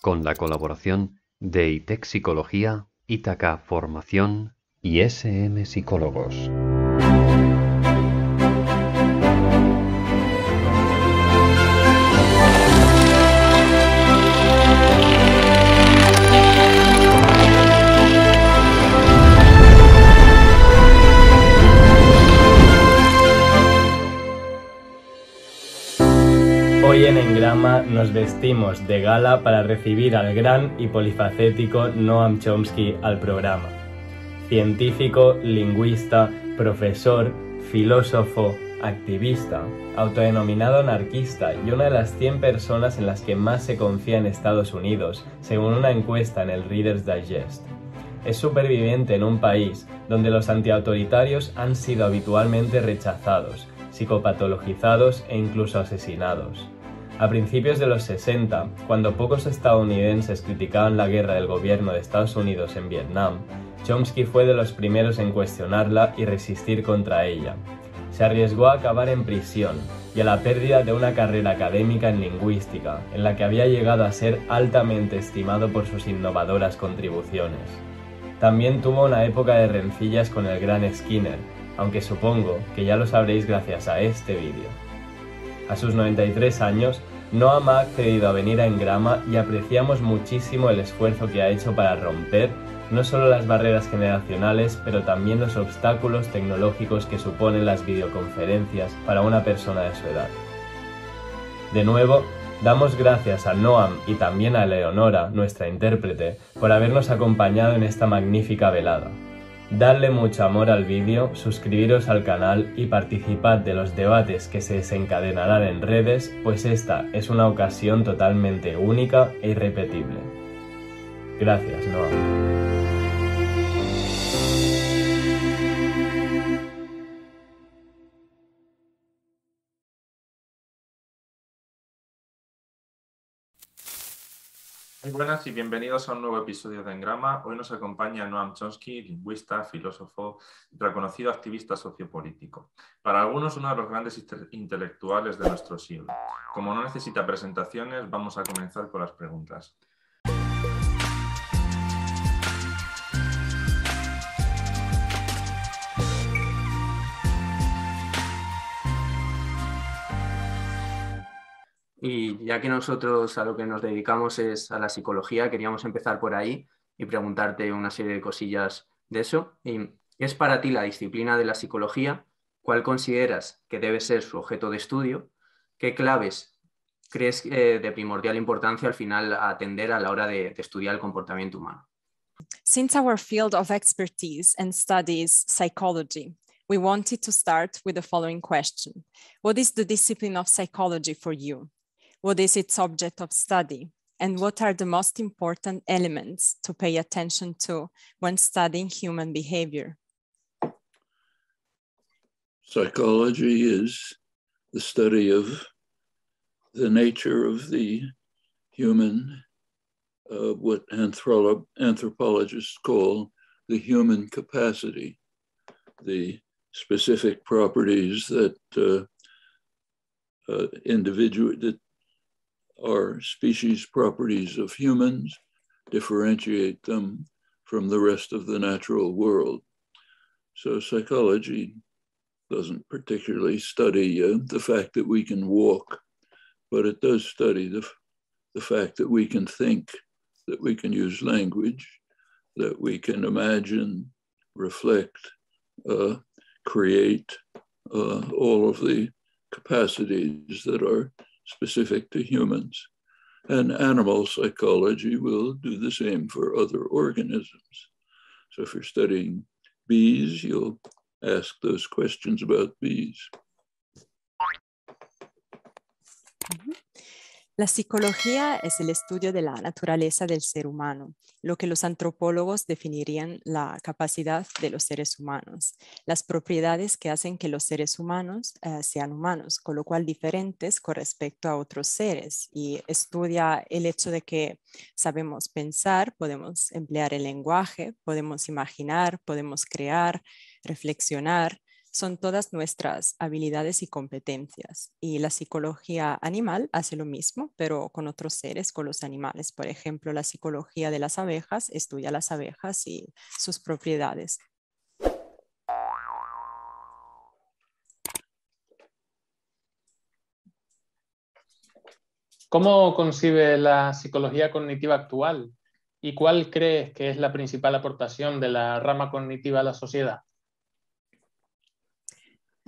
Con la colaboración de ITEC Psicología, Ítaca Formación y SM Psicólogos. Nos vestimos de gala para recibir al gran y polifacético Noam Chomsky al programa. Científico, lingüista, profesor, filósofo, activista, autodenominado anarquista y una de las 100 personas en las que más se confía en Estados Unidos, según una encuesta en el Reader's Digest. Es superviviente en un país donde los antiautoritarios han sido habitualmente rechazados, psicopatologizados e incluso asesinados. A principios de los 60, cuando pocos estadounidenses criticaban la guerra del gobierno de Estados Unidos en Vietnam, Chomsky fue de los primeros en cuestionarla y resistir contra ella. Se arriesgó a acabar en prisión y a la pérdida de una carrera académica en lingüística, en la que había llegado a ser altamente estimado por sus innovadoras contribuciones. También tuvo una época de rencillas con el gran Skinner, aunque supongo que ya lo sabréis gracias a este vídeo. A sus 93 años, Noam ha accedido a venir a Engrama y apreciamos muchísimo el esfuerzo que ha hecho para romper no solo las barreras generacionales, pero también los obstáculos tecnológicos que suponen las videoconferencias para una persona de su edad. De nuevo, damos gracias a Noam y también a Leonora, nuestra intérprete, por habernos acompañado en esta magnífica velada. Darle mucho amor al vídeo, suscribiros al canal y participad de los debates que se desencadenarán en redes, pues esta es una ocasión totalmente única e irrepetible. Gracias, Noam. Muy buenas y bienvenidos a un nuevo episodio de Engrama. Hoy nos acompaña Noam Chomsky, lingüista, filósofo, reconocido activista sociopolítico. Para algunos, uno de los grandes intelectuales de nuestro siglo. Como no necesita presentaciones, vamos a comenzar con las preguntas. Y ya que nosotros a lo que nos dedicamos es a la psicología, queríamos empezar por ahí y preguntarte una serie de cosillas de eso. Y, ¿Qué es para ti la disciplina de la psicología? ¿Cuál consideras que debe ser su objeto de estudio? ¿Qué claves crees eh, de primordial importancia al final atender a la hora de, de estudiar el comportamiento humano? Since our field of expertise and studies psychology, we wanted to start with the following question What is the discipline of psychology for you? What is its object of study? And what are the most important elements to pay attention to when studying human behavior? Psychology is the study of the nature of the human, uh, what anthropologists call the human capacity, the specific properties that uh, uh, individual that are species properties of humans, differentiate them from the rest of the natural world. So psychology doesn't particularly study uh, the fact that we can walk, but it does study the, the fact that we can think, that we can use language, that we can imagine, reflect, uh, create uh, all of the capacities that are specific to humans. And animal psychology will do the same for other organisms. So if you're studying bees, you'll ask those questions about bees. Mm-hmm. La psicología es el estudio de la naturaleza del ser humano, lo que los antropólogos definirían la capacidad de los seres humanos, las propiedades que hacen que los seres humanos eh, sean humanos, con lo cual diferentes con respecto a otros seres, y estudia el hecho de que sabemos pensar, podemos emplear el lenguaje, podemos imaginar, podemos crear, reflexionar, son todas nuestras habilidades y competencias. Y la psicología animal hace lo mismo, pero con otros seres, con los animales. Por ejemplo, la psicología de las abejas estudia las abejas y sus propiedades. ¿Cómo concibe la psicología cognitiva actual y cuál crees que es la principal aportación de la rama cognitiva a la sociedad?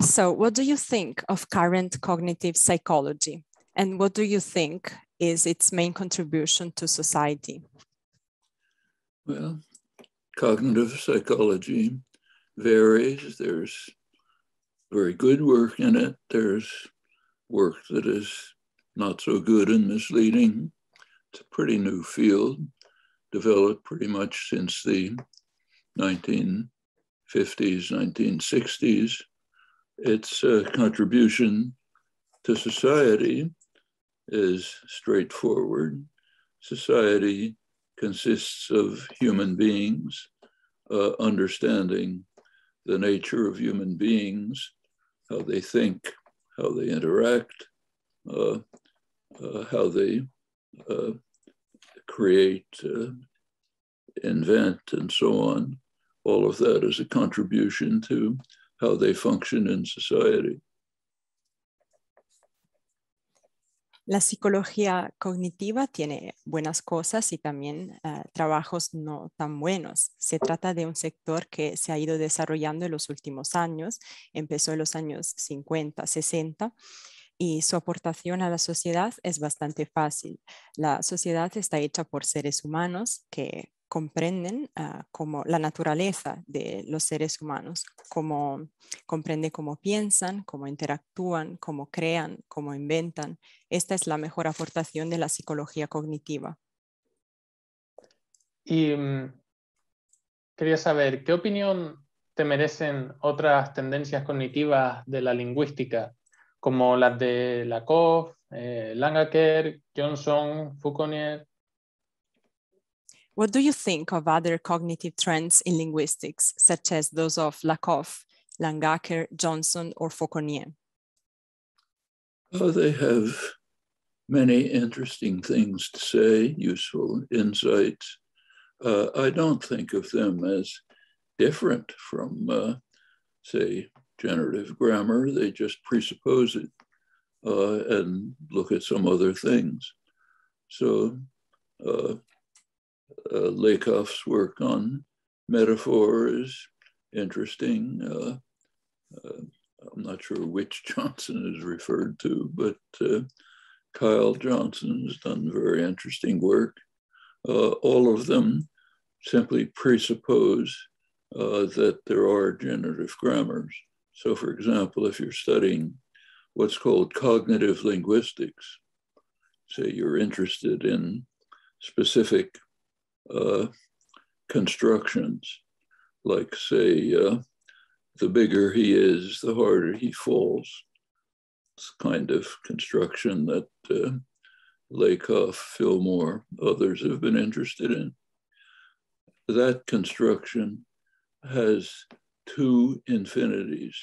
So, what do you think of current cognitive psychology? And what do you think is its main contribution to society? Well, cognitive psychology varies. There's very good work in it, there's work that is not so good and misleading. It's a pretty new field, developed pretty much since the 1950s, 1960s its uh, contribution to society is straightforward. Society consists of human beings uh, understanding the nature of human beings, how they think, how they interact, uh, uh how they uh, create, uh, invent, and so on. All of that is a contribution to how they function in society. La psicología cognitiva tiene buenas cosas y también uh, trabajos no tan buenos. Se trata de un sector que se ha ido desarrollando en los últimos años, empezó en los años 50, 60 y su aportación a la sociedad es bastante fácil. La sociedad está hecha por seres humanos que comprenden uh, como la naturaleza de los seres humanos, cómo comprende cómo piensan, cómo interactúan, cómo crean, cómo inventan. Esta es la mejor aportación de la psicología cognitiva. Y um, quería saber, ¿qué opinión te merecen otras tendencias cognitivas de la lingüística, como las de Lakoff, eh, Langaker, Johnson, Foucault? What do you think of other cognitive trends in linguistics, such as those of Lakoff, Langacker, Johnson, or Fauconnier? Oh, they have many interesting things to say, useful insights. Uh, I don't think of them as different from, uh, say, generative grammar. They just presuppose it uh, and look at some other things. So uh, Lakoff's work on metaphor is interesting. Uh, uh, I'm not sure which Johnson is referred to, but uh, Kyle Johnson has done very interesting work. Uh, all of them simply presuppose uh, that there are generative grammars. So, for example, if you're studying what's called cognitive linguistics, say you're interested in specific uh, constructions, like, say, uh, the bigger he is, the harder he falls. It's kind of construction that uh, Lakoff, Fillmore, others have been interested in. That construction has two infinities.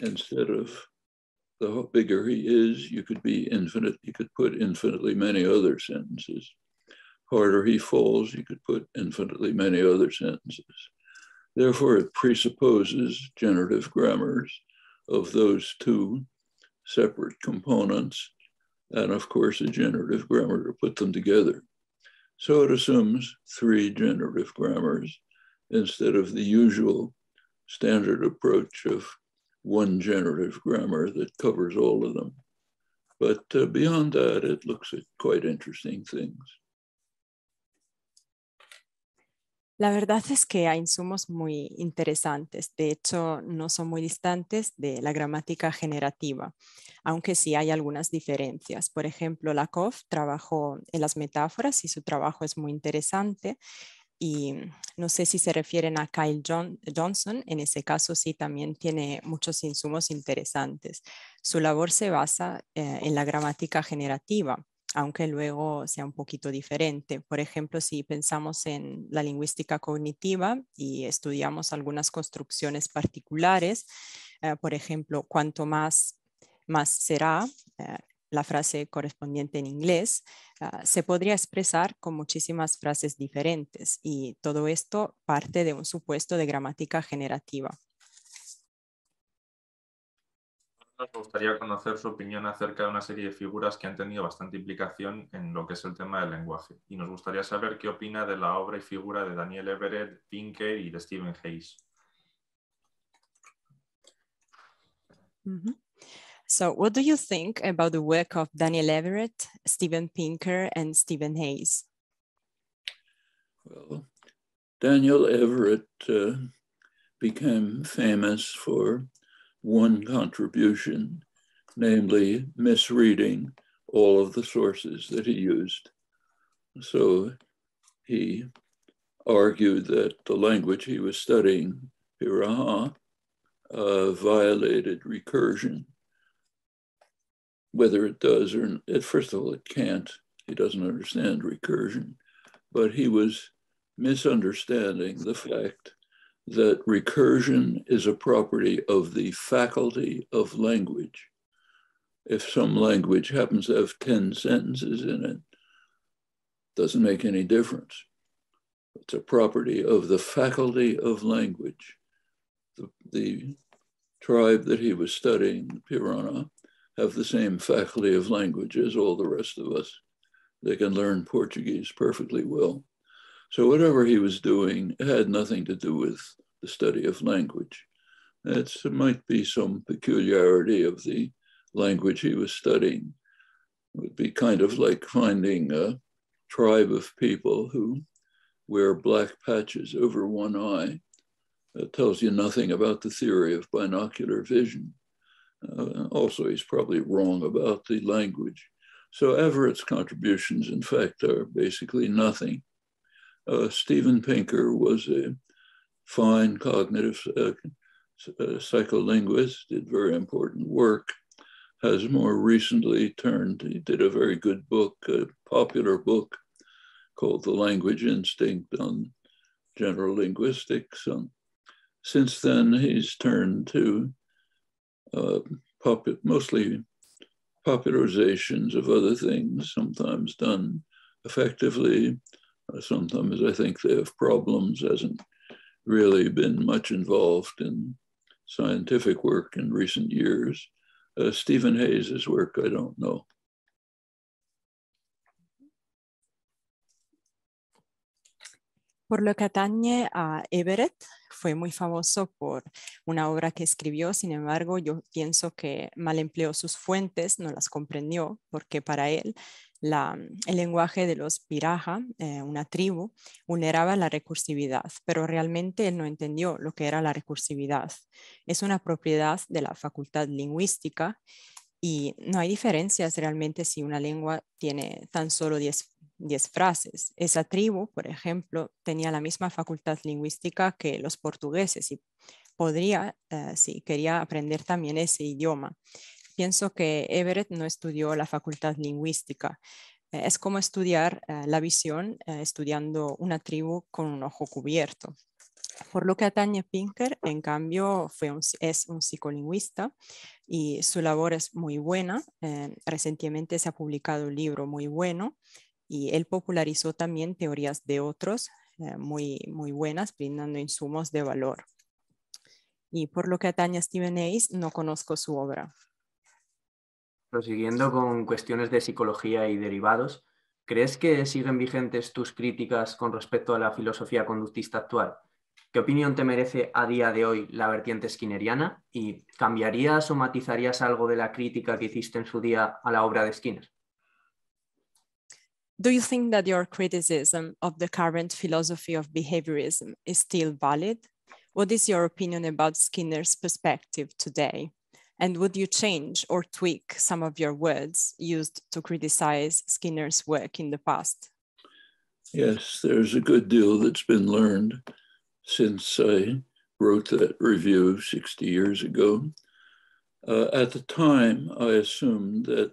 Instead of the bigger he is, you could be infinite, you could put infinitely many other sentences harder he falls, you could put infinitely many other sentences. Therefore, it presupposes generative grammars of those two separate components, and of course, a generative grammar to put them together. So it assumes three generative grammars instead of the usual standard approach of one generative grammar that covers all of them. But uh, beyond that, it looks at quite interesting things. La verdad es que hay insumos muy interesantes. De hecho, no son muy distantes de la gramática generativa, aunque sí hay algunas diferencias. Por ejemplo, Lakoff trabajó en las metáforas y su trabajo es muy interesante. Y no sé si se refieren a Kyle Johnson, en ese caso sí también tiene muchos insumos interesantes. Su labor se basa eh, en la gramática generativa aunque luego sea un poquito diferente. Por ejemplo, si pensamos en la lingüística cognitiva y estudiamos algunas construcciones particulares, eh, por ejemplo, cuanto más, más será, eh, la frase correspondiente en inglés, ah, se podría expresar con muchísimas frases diferentes y todo esto parte de un supuesto de gramática generativa. Nos gustaría conocer su opinión acerca de una serie de figuras que han tenido bastante implicación en lo que es el tema del lenguaje. Y nos gustaría saber qué opina de la obra y figura de Daniel Everett, Pinker y de Stephen Hayes. So, what do you think about the work of Daniel Everett, Stephen Pinker, and Stephen Hayes? Well, Daniel Everett uh, became famous for one contribution, namely misreading all of the sources that he used. So he argued that the language he was studying, Piraha, uh, violated recursion. Whether it does or not, first of all, it can't. He doesn't understand recursion, but he was misunderstanding the fact that recursion is a property of the faculty of language. If some language happens to have 10 sentences in it, doesn't make any difference. It's a property of the faculty of language. The, the tribe that he was studying, the Piraha, have the same faculty of language as all the rest of us. They can learn Portuguese perfectly well. So whatever he was doing had nothing to do with the study of language. It might be some peculiarity of the language he was studying. It would be kind of like finding a tribe of people who wear black patches over one eye. That tells you nothing about the theory of binocular vision. Uh, also, he's probably wrong about the language. So Everett's contributions, in fact, are basically nothing. Uh, Steven Pinker was a fine cognitive uh, uh, psycholinguist, did very important work, has more recently turned, he did a very good book, a popular book called The Language Instinct on General Linguistics. Um, since then, he's turned to uh, pop- mostly popularizations of other things, sometimes done effectively, sometimes I think they have problems, hasn't really been much involved in scientific work in recent years. Uh, Stephen Hayes' work, I don't know. Por lo que atañe a Everett, fue muy famoso por una obra que escribió, sin embargo, yo pienso que mal empleó sus fuentes, no las comprendió, porque para él el lenguaje de los Piraja, eh, una tribu, vulneraba la recursividad, pero realmente él no entendió lo que era la recursividad. Es una propiedad de la facultad lingüística y no hay diferencias realmente si una lengua tiene tan solo 10 frases. Esa tribu, por ejemplo, tenía la misma facultad lingüística que los portugueses y podría, eh, si quería aprender también ese idioma. Pienso que Everett no estudió la facultad lingüística. Es como estudiar eh, la visión eh, estudiando una tribu con un ojo cubierto. Por lo que atañe Pinker, en cambio, fue es un psicolingüista y su labor es muy buena. recientemente se ha publicado un libro muy bueno y él popularizó también teorías de otros muy, muy buenas, brindando insumos de valor. Y por lo que atañe a Stephen Hayes, no conozco su obra. Prosiguiendo con cuestiones de psicología y derivados, ¿crees que siguen vigentes tus críticas con respecto a la filosofía conductista actual? ¿Qué opinión te merece a día de hoy la vertiente skinneriana? ¿Y cambiarías o matizarías algo de la crítica que hiciste en su día a la obra de Skinner? Do you think that your criticism of the current philosophy of behaviorism is still valid? What is your opinion about Skinner's perspective today? And would you change or tweak some of your words used to criticize Skinner's work in the past? Yes, there's a good deal that's been learned since I wrote that review 60 years ago. Uh, at the time, I assumed that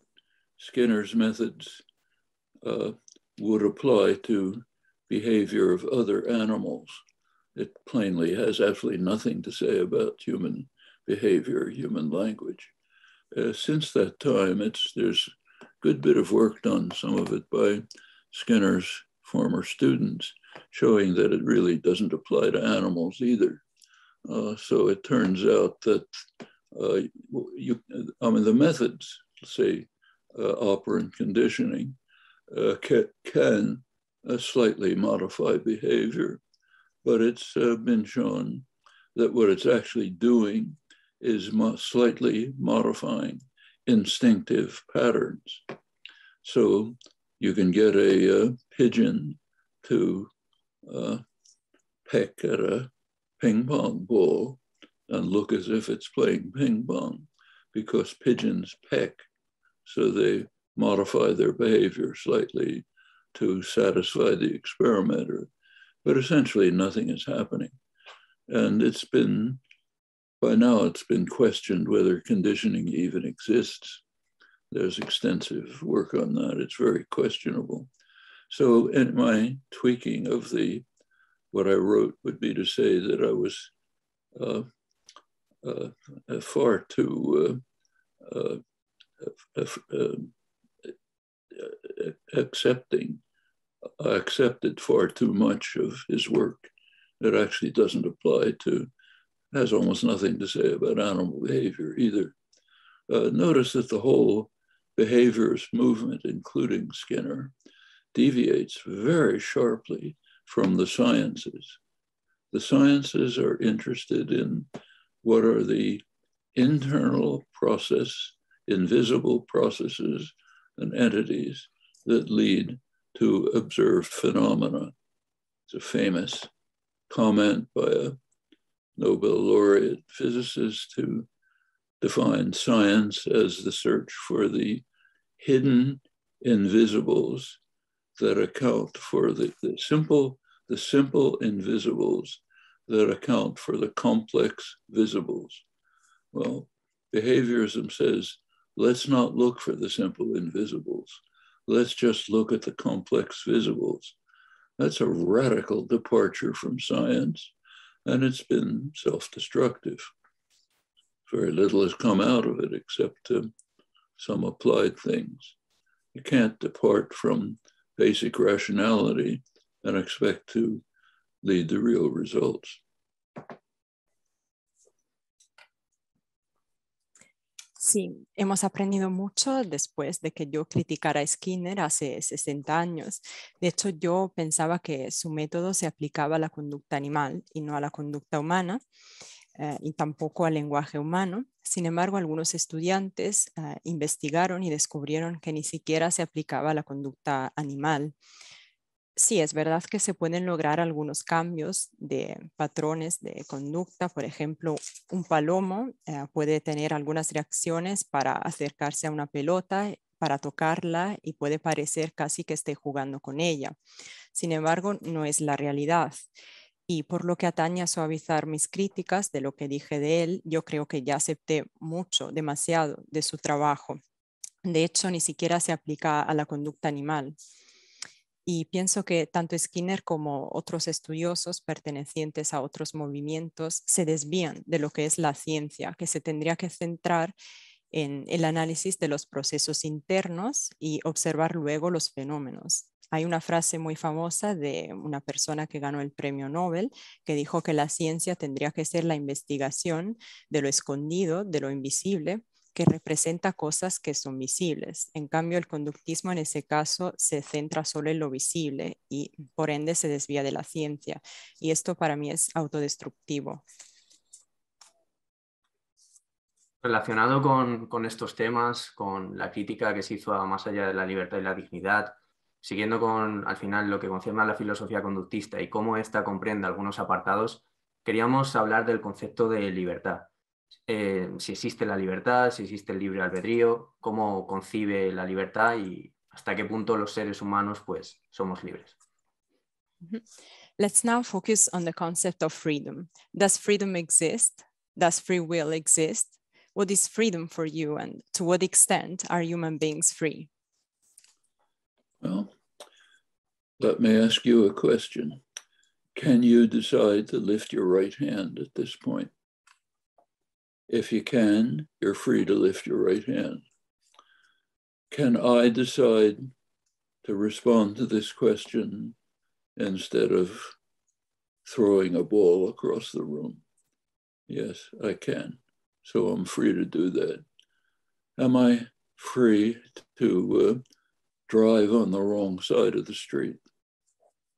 Skinner's methods uh, would apply to behavior of other animals. It plainly has absolutely nothing to say about human behavior, human language. Uh, since that time, it's there's a good bit of work done, some of it by Skinner's former students, showing that it really doesn't apply to animals either. Uh, so it turns out that uh, you, I mean, the methods, say, uh, operant conditioning, uh, can, uh, slightly modify behavior, but it's uh, been shown that what it's actually doing is mo slightly modifying instinctive patterns. So you can get a, a pigeon to uh, peck at a ping pong ball and look as if it's playing ping pong because pigeons peck. So they modify their behavior slightly to satisfy the experimenter. But essentially, nothing is happening. And it's been, by now, it's been questioned whether conditioning even exists. There's extensive work on that. It's very questionable. So, in my tweaking of the what I wrote would be to say that I was uh, uh, far too uh, uh, uh accepting, accepted far too much of his work that actually doesn't apply to, has almost nothing to say about animal behavior either. Uh, notice that the whole behaviorist movement, including Skinner, deviates very sharply from the sciences. The sciences are interested in what are the internal process, invisible processes and entities that lead to observed phenomena. It's a famous comment by a Nobel laureate physicist who defined science as the search for the hidden invisibles that account for the, the simple, the simple invisibles that account for the complex visibles. Well, behaviorism says, let's not look for the simple invisibles. Let's just look at the complex visibles. That's a radical departure from science, and it's been self-destructive. Very little has come out of it except uh, some applied things. You can't depart from basic rationality and expect to lead to real results. Sí, hemos aprendido mucho después de que yo criticara a Skinner hace 60 años. De hecho, yo pensaba que su método se aplicaba a la conducta animal y no a la conducta humana. Eh, y tampoco al lenguaje humano. Sin embargo, algunos estudiantes eh, investigaron y descubrieron que ni siquiera se aplicaba a la conducta animal. Sí, es verdad que se pueden lograr algunos cambios de patrones de conducta. Por ejemplo, un palomo eh, puede tener algunas reacciones para acercarse a una pelota, para tocarla y puede parecer casi que esté jugando con ella. Sin embargo, no es la realidad. Y por lo que atañe a suavizar mis críticas de lo que dije de él, yo creo que ya acepté mucho, demasiado de su trabajo. De hecho, ni siquiera se aplica a la conducta animal. Y pienso que tanto Skinner como otros estudiosos pertenecientes a otros movimientos se desvían de lo que es la ciencia, que se tendría que centrar en el análisis de los procesos internos y observar luego los fenómenos. Hay una frase muy famosa de una persona que ganó el premio Nobel que dijo que la ciencia tendría que ser la investigación de lo escondido, de lo invisible, que representa cosas que son visibles. En cambio, el conductismo en ese caso se centra solo en lo visible y por ende se desvía de la ciencia. Y esto para mí es autodestructivo. Relacionado con, con estos temas, con la crítica que se hizo a más allá de la libertad y la dignidad, siguiendo con al final lo que concierne a la filosofía conductista y cómo ésta comprende algunos apartados, queríamos hablar del concepto de libertad. Eh, si existe la libertad, si existe el libre albedrío, cómo concibe la libertad y hasta qué punto los seres humanos pues somos libres. Let's now focus on the concept of freedom. Does freedom exist? Does free will exist? What is freedom for you and to what extent are human beings free? Well, Let me ask you a question. Can you decide to lift your right hand at this point? If you can, you're free to lift your right hand. Can I decide to respond to this question instead of throwing a ball across the room? Yes, I can. So I'm free to do that. Am I free to uh, drive on the wrong side of the street?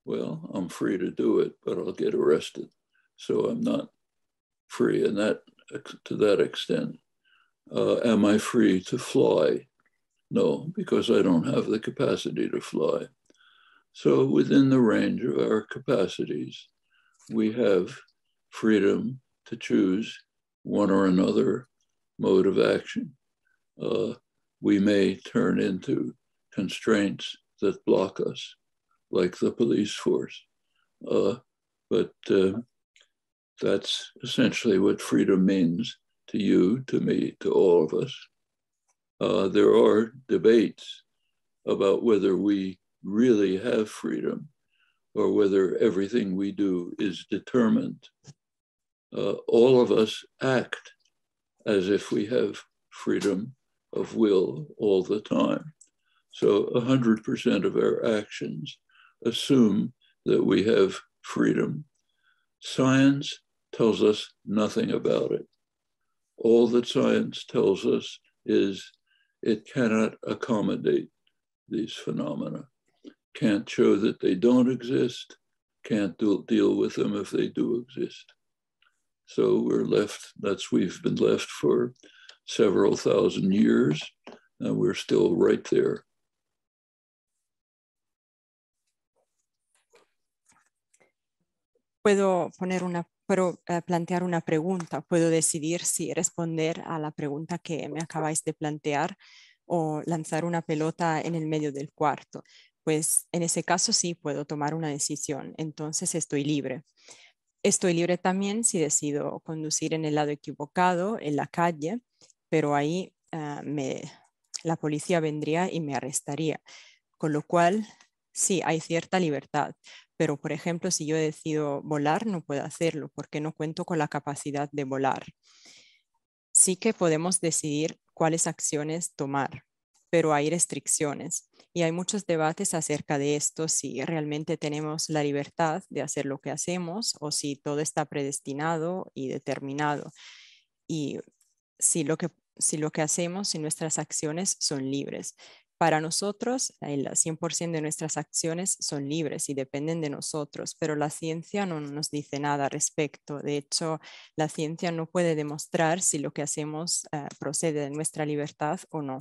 Well, I'm free to do it, but I'll get arrested. So I'm not free in that to that extent. Uh, am I free to fly? No, because I don't have the capacity to fly. So within the range of our capacities, we have freedom to choose one or another mode of action. Uh, we may turn into constraints that block us, like the police force. Uh, but uh, that's essentially what freedom means to you, to me, to all of us. Uh, there are debates about whether we really have freedom or whether everything we do is determined. Uh, all of us act as if we have freedom of will all the time. So 100% of our actions assume that we have freedom. Science tells us nothing about it. All that science tells us is it cannot accommodate these phenomena, can't show that they don't exist, can't do, deal with them if they do exist. So we're left, that's we've been left for several thousand years, and we're still right there. Puedo eh, plantear una pregunta, puedo decidir si responder a la pregunta que me acabáis de plantear o lanzar una pelota en el medio del cuarto. Pues en ese caso sí puedo tomar una decisión, entonces estoy libre. Estoy libre también si decido conducir en el lado equivocado, en la calle, pero ahí uh, me, la policía vendría y me arrestaría. Con lo cual, sí, hay cierta libertad, pero por ejemplo, si yo decido volar, no puedo hacerlo porque no cuento con la capacidad de volar. Sí que podemos decidir cuáles acciones tomar, pero hay restricciones y hay muchos debates acerca de esto, si realmente tenemos la libertad de hacer lo que hacemos o si todo está predestinado y determinado. Y si lo que, si lo que hacemos y nuestras acciones son libres. Para nosotros, el 100% de nuestras acciones son libres y dependen de nosotros, pero la ciencia no nos dice nada al respecto. De hecho, la ciencia no puede demostrar si lo que hacemos uh, procede de nuestra libertad o no.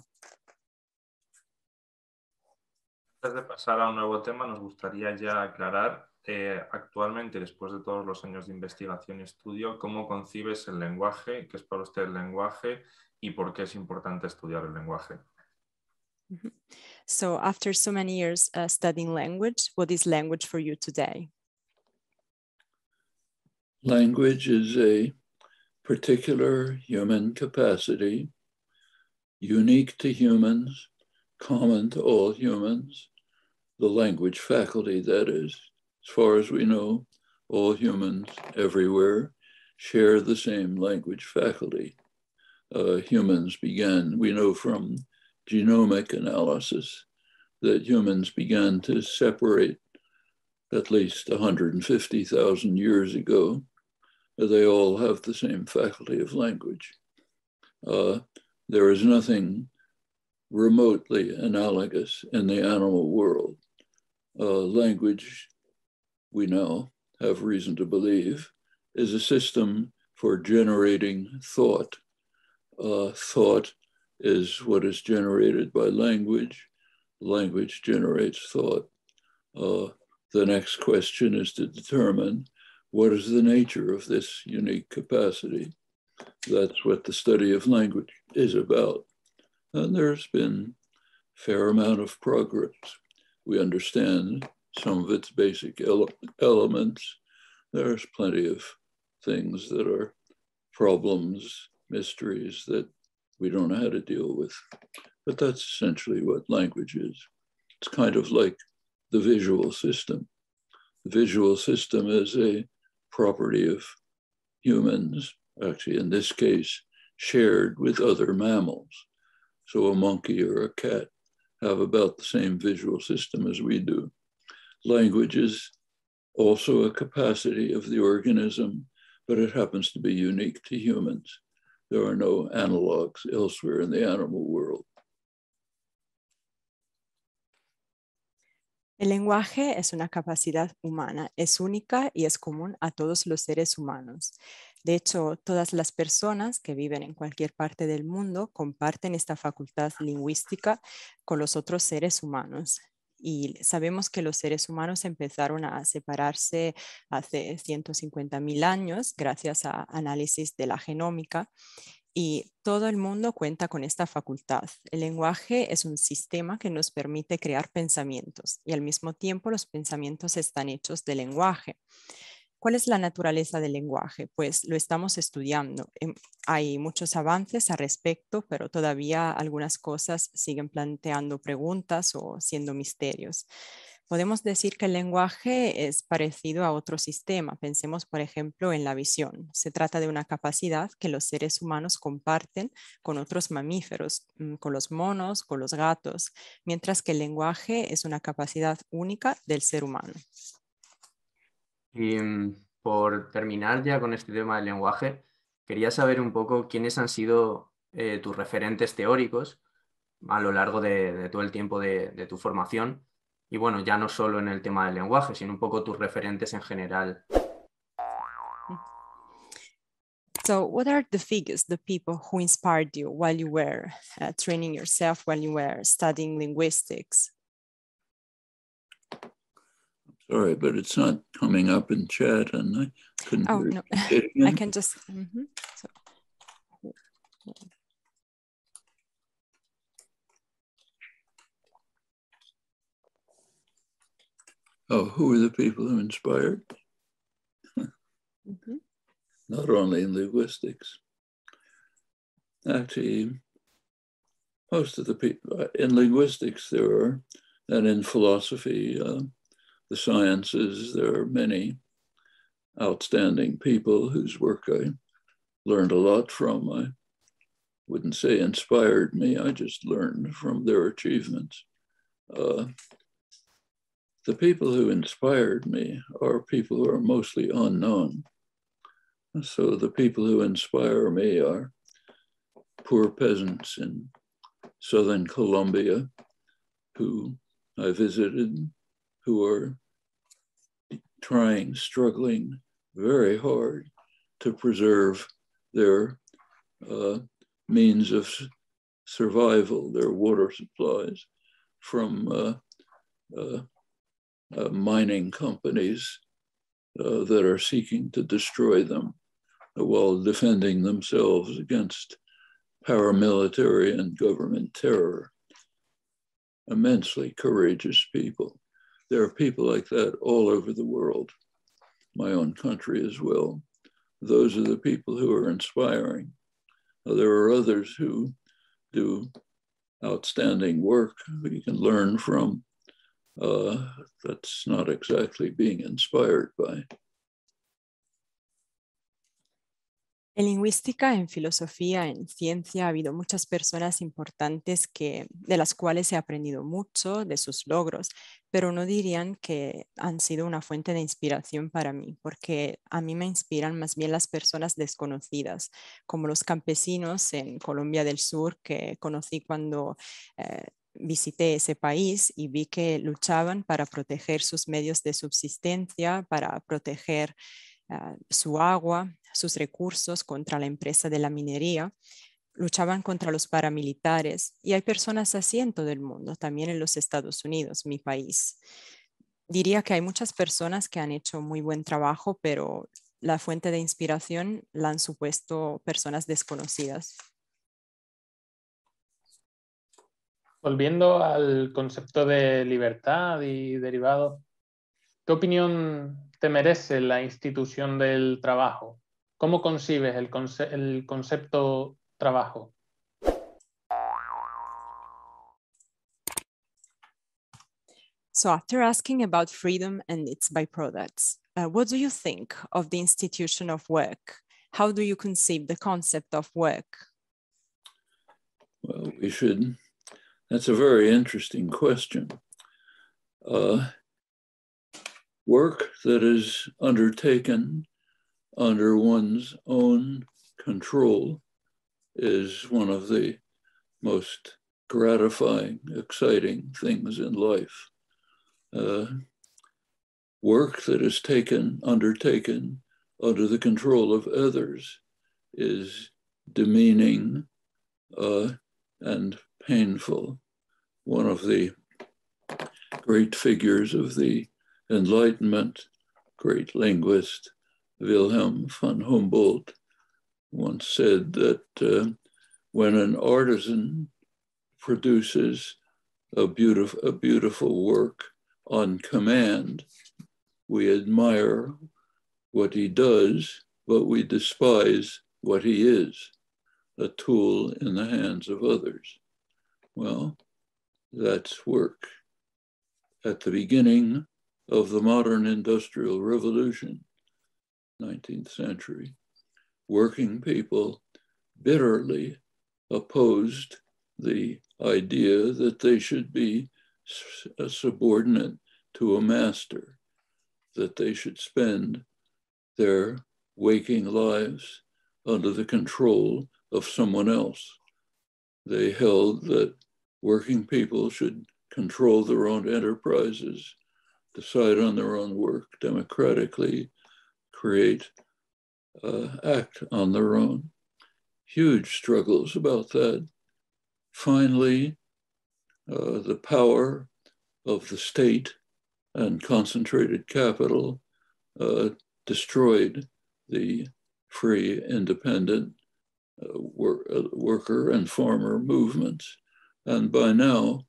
Antes de pasar a un nuevo tema, nos gustaría ya aclarar eh, actualmente, después de todos los años de investigación y estudio, cómo concibes el lenguaje, qué es para usted el lenguaje y por qué es importante estudiar el lenguaje. Mm -hmm. So after so many years uh, studying language, what is language for you today? Language is a particular human capacity, unique to humans, common to all humans, the language faculty, that is. As far as we know, all humans everywhere share the same language faculty. Uh, humans began, we know from genomic analysis that humans began to separate at least 150,000 years ago. They all have the same faculty of language. Uh, there is nothing remotely analogous in the animal world. Uh, language, we now have reason to believe, is a system for generating thought. Uh, thought is what is generated by language. Language generates thought. Uh, the next question is to determine what is the nature of this unique capacity. That's what the study of language is about. And there's been fair amount of progress. We understand some of its basic ele elements. There's plenty of things that are problems, mysteries that we don't know how to deal with. But that's essentially what language is. It's kind of like the visual system. The visual system is a property of humans, actually, in this case, shared with other mammals. So a monkey or a cat have about the same visual system as we do. Language is also a capacity of the organism, but it happens to be unique to humans. There are no analogs elsewhere in the animal world. El lenguaje es una capacidad humana, es única y es común a todos los seres humanos. De hecho, todas las personas que viven en cualquier parte del mundo comparten esta facultad lingüística con los otros seres humanos. Y sabemos que los seres humanos empezaron a separarse hace 150.000 años gracias a análisis de la genómica y todo el mundo cuenta con esta facultad. El lenguaje es un sistema que nos permite crear pensamientos y al mismo tiempo los pensamientos están hechos de lenguaje. ¿Cuál es la naturaleza del lenguaje? Pues lo estamos estudiando. Em, hay muchos avances al respecto, pero todavía algunas cosas siguen planteando preguntas o siendo misterios. Podemos decir que el lenguaje es parecido a otro sistema. Pensemos, por ejemplo, en la visión. Se trata de una capacidad que los seres humanos comparten con otros mamíferos, mm, con los monos, con los gatos, mientras que el lenguaje es una capacidad única del ser humano. Y mm, por terminar ya con este tema del lenguaje, quería saber un poco quiénes han sido eh, tus referentes teóricos a lo largo de, todo el tiempo de, tu formación. Y bueno, ya no solo en el tema del lenguaje, sino un poco tus referentes en general. So, what are the figures, the people who inspired you while you were uh, training yourself, while you were studying linguistics? Sorry, but it's not coming up in chat, and I couldn't. Oh no, I can just. Mm -hmm. so. Oh, who are the people who inspired? mm -hmm. Not only in linguistics. Actually, most of the people in linguistics there are, and in philosophy, uh, the sciences, there are many outstanding people whose work I learned a lot from. I wouldn't say inspired me, I just learned from their achievements. Uh, the people who inspired me are people who are mostly unknown. So the people who inspire me are poor peasants in southern Colombia who I visited, who are trying, struggling very hard to preserve their uh, means of survival, their water supplies from uh, uh, uh mining companies uh, that are seeking to destroy them while defending themselves against paramilitary and government terror. Immensely courageous people there are people like that all over the world, my own country as well. Those are the people who are inspiring. Now, there are others who do outstanding work you can learn from. Uh, that's not exactly being inspired by. En lingüística, en filosofía, en ciencia ha habido muchas personas importantes que, de las cuales he aprendido mucho de sus logros, pero no dirían que han sido una fuente de inspiración para mí, porque a mí me inspiran más bien las personas desconocidas, como los campesinos en Colombia del Sur que conocí cuando... Eh, visité ese país y vi que luchaban para proteger sus medios de subsistencia, para proteger ah, su agua, sus recursos contra la empresa de la minería, luchaban contra los paramilitares y hay personas así en todo el mundo, también en los Estados Unidos, mi país. Diría que hay muchas personas que han hecho muy buen trabajo, pero la fuente de inspiración la han supuesto personas desconocidas. Volviendo al concepto de libertad y derivado, ¿qué opinión te merece la institución del trabajo? ¿Cómo concibes el, el concepto trabajo? So after asking about freedom and its byproducts, uh, what do you think of the institution of work? How do you conceive the concept of work? Well, we should, that's a very interesting question. Uh, work that is undertaken under one's own control is one of the most gratifying, exciting things in life. Uh, work that is taken, undertaken under the control of others is demeaning uh, and painful. One of the great figures of the Enlightenment, great linguist Wilhelm von Humboldt, once said that uh, when an artisan produces a beautiful, a beautiful work on command, we admire what he does, but we despise what he is, a tool in the hands of others. Well, that's work. At the beginning of the modern industrial revolution, 19th century, working people bitterly opposed the idea that they should be subordinate to a master, that they should spend their waking lives under the control of someone else. They held that working people should control their own enterprises, decide on their own work democratically, create, uh, act on their own. Huge struggles about that. Finally, uh, the power of the state and concentrated capital uh, destroyed the free, independent uh, wor- uh, worker and farmer movements. And by now,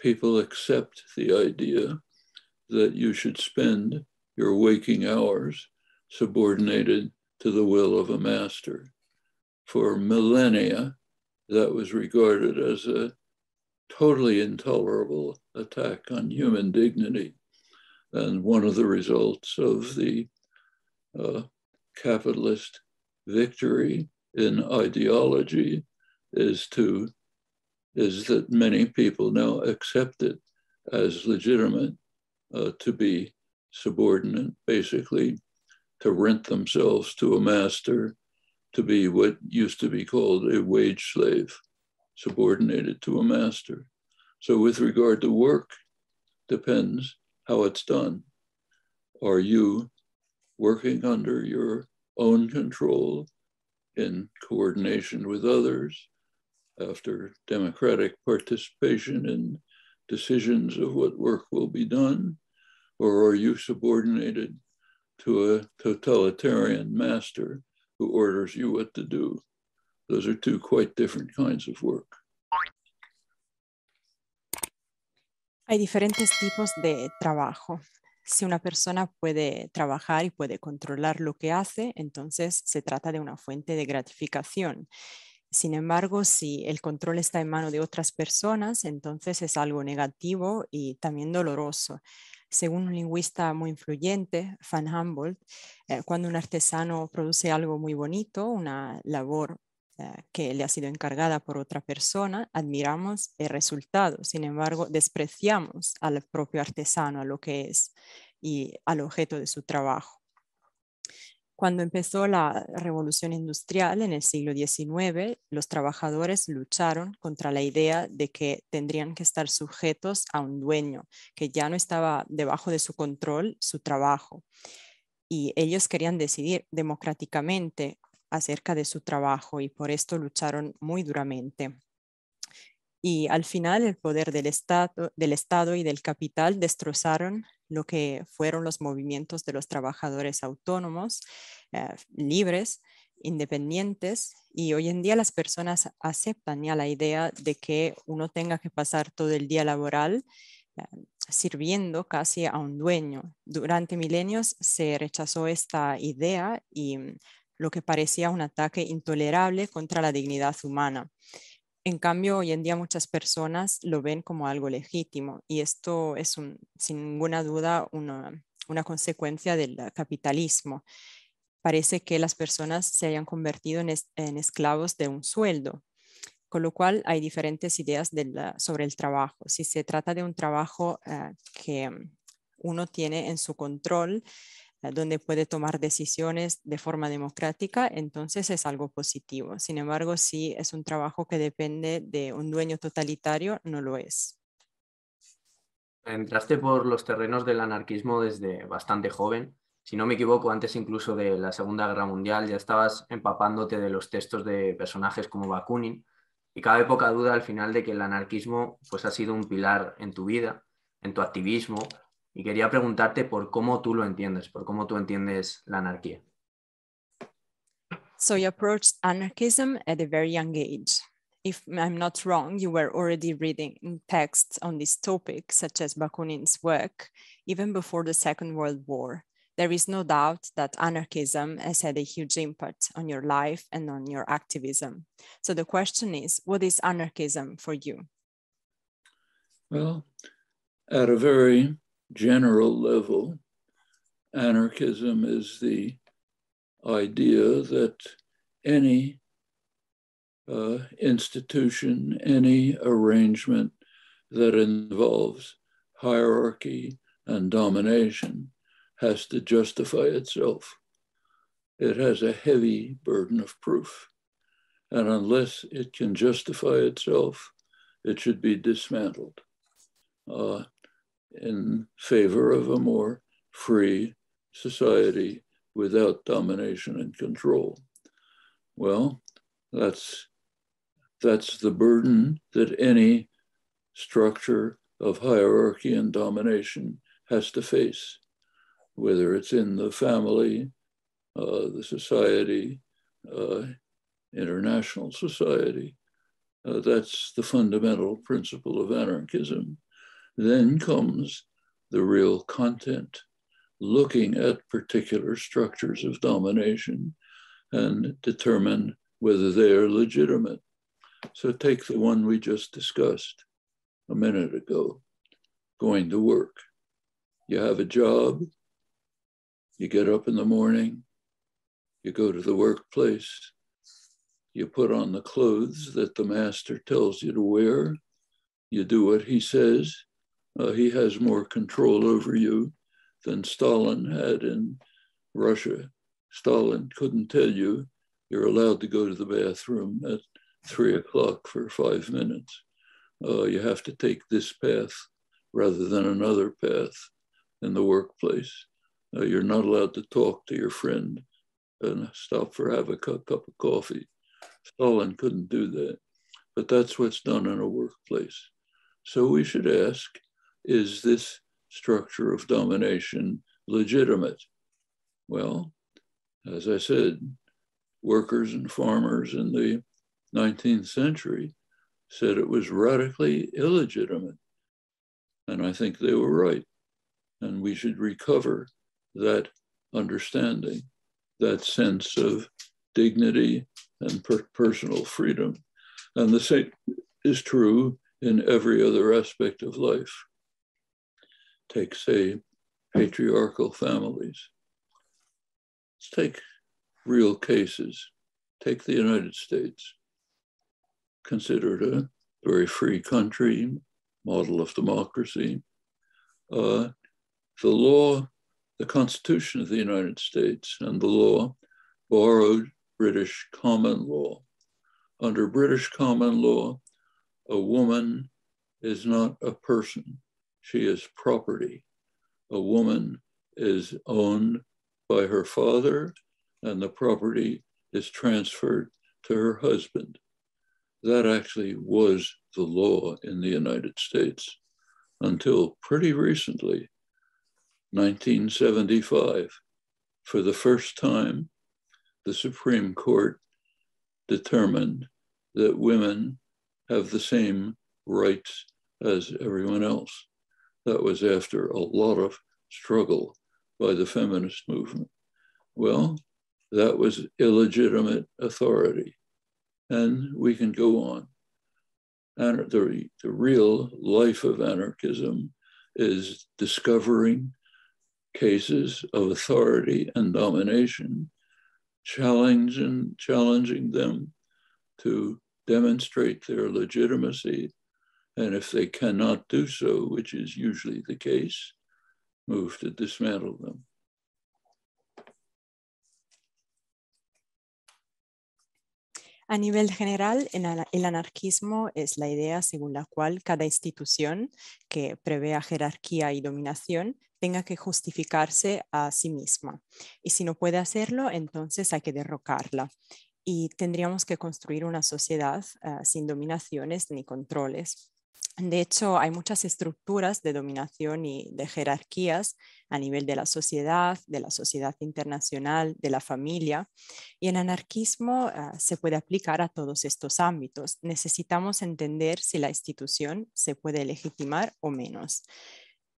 people accept the idea that you should spend your waking hours subordinated to the will of a master. For millennia, that was regarded as a totally intolerable attack on human dignity. And one of the results of the uh, capitalist victory in ideology is to is that many people now accept it as legitimate Uh, to be subordinate, basically to rent themselves to a master, to be what used to be called a wage slave, subordinated to a master. So with regard to work, depends how it's done. Are you working under your own control in coordination with others after democratic participation in decisions of what work will be done? Or are you subordinated to a totalitarian master who orders you what to do? Those are two quite different kinds of work. Hay diferentes tipos de trabajo. Si una persona puede trabajar y puede controlar lo que hace, entonces se trata de una fuente de gratificación. Sin embargo, si el control está en mano de otras personas, entonces es algo negativo y también doloroso. Según un lingüista muy influyente, Van Humboldt, eh, cuando un artesano produce algo muy bonito, una labor eh, que le ha sido encargada por otra persona, admiramos el resultado. Sin embargo, despreciamos al propio artesano, a lo que es y al objeto de su trabajo. Cuando empezó la revolución industrial en el siglo XIX, los trabajadores lucharon contra la idea de que tendrían que estar sujetos a un dueño, que ya no estaba debajo de su control su trabajo. Y ellos querían decidir democráticamente acerca de su trabajo y por esto lucharon muy duramente. Y al final el poder del Estado, del Estado y del capital destrozaron lo que fueron los movimientos de los trabajadores autónomos, eh, libres, independientes, y hoy en día las personas aceptan ya la idea de que uno tenga que pasar todo el día laboral eh, sirviendo casi a un dueño. Durante milenios se rechazó esta idea y lo que parecía un ataque intolerable contra la dignidad humana. En cambio, hoy en día muchas personas lo ven como algo legítimo y esto es sin ninguna duda una, consecuencia del capitalismo. Parece que las personas se hayan convertido en, esclavos de un sueldo, con lo cual hay diferentes ideas sobre el trabajo. Si se trata de un trabajo eh, que uno tiene en su control, donde puede tomar decisiones de forma democrática, entonces es algo positivo. Sin embargo, si es un trabajo que depende de un dueño totalitario, no lo es. Entraste por los terrenos del anarquismo desde bastante joven. Si no me equivoco, antes incluso de la Segunda Guerra Mundial ya estabas empapándote de los textos de personajes como Bakunin y cabe poca duda al final de que el anarquismo pues, ha sido un pilar en tu vida, en tu activismo y quería preguntarte por cómo tú lo entiendes, por cómo tú entiendes la anarquía. So you approached anarchism at a very young age. If I'm not wrong, you were already reading texts on this topic, such as Bakunin's work, even before the Second World War. There is no doubt that anarchism has had a huge impact on your life and on your activism. So the question is, what is anarchism for you? Well, at a very general level, anarchism is the idea that any uh, institution, any arrangement that involves hierarchy and domination has to justify itself. It has a heavy burden of proof. And unless it can justify itself, it should be dismantled. Uh, in favor of a more free society without domination and control. Well, that's that's the burden that any structure of hierarchy and domination has to face, whether it's in the family, uh, the society, uh, international society. Uh, that's the fundamental principle of anarchism. Then comes the real content, looking at particular structures of domination and determine whether they are legitimate. So take the one we just discussed a minute ago, going to work. You have a job, you get up in the morning, you go to the workplace, you put on the clothes that the master tells you to wear, you do what he says, he has more control over you than Stalin had in Russia. Stalin couldn't tell you you're allowed to go to the bathroom at three o'clock for five minutes. Uh, you have to take this path rather than another path in the workplace. Uh, you're not allowed to talk to your friend and stop for have a cup of coffee. Stalin couldn't do that, but that's what's done in a workplace. So we should ask, is this structure of domination legitimate? Well, as I said, workers and farmers in the 19th century said it was radically illegitimate. And I think they were right. And we should recover that understanding, that sense of dignity and per personal freedom. And the same is true in every other aspect of life take, say, patriarchal families. Let's take real cases. Take the United States, considered a very free country, model of democracy. Uh, the law, the Constitution of the United States and the law borrowed British common law. Under British common law, a woman is not a person she is property. A woman is owned by her father, and the property is transferred to her husband. That actually was the law in the United States until pretty recently, 1975. For the first time, the Supreme Court determined that women have the same rights as everyone else. That was after a lot of struggle by the feminist movement. Well, that was illegitimate authority. And we can go on. the, the real life of anarchism is discovering cases of authority and domination, challenging, challenging them to demonstrate their legitimacy. And if they cannot do so, which is usually the case, move to dismantle them. A nivel general, el anarquismo es la idea según la cual cada institución que prevea jerarquía y dominación tenga que justificarse a sí misma. Y si no puede hacerlo, entonces hay que derrocarla. Y tendríamos que construir una sociedad uh, sin dominaciones ni controles. De hecho, hay muchas estructuras de dominación y de jerarquías a nivel de la sociedad, de la sociedad internacional, de la familia. Y el anarquismo uh, se puede aplicar a todos estos ámbitos. Necesitamos entender si la institución se puede legitimar o menos.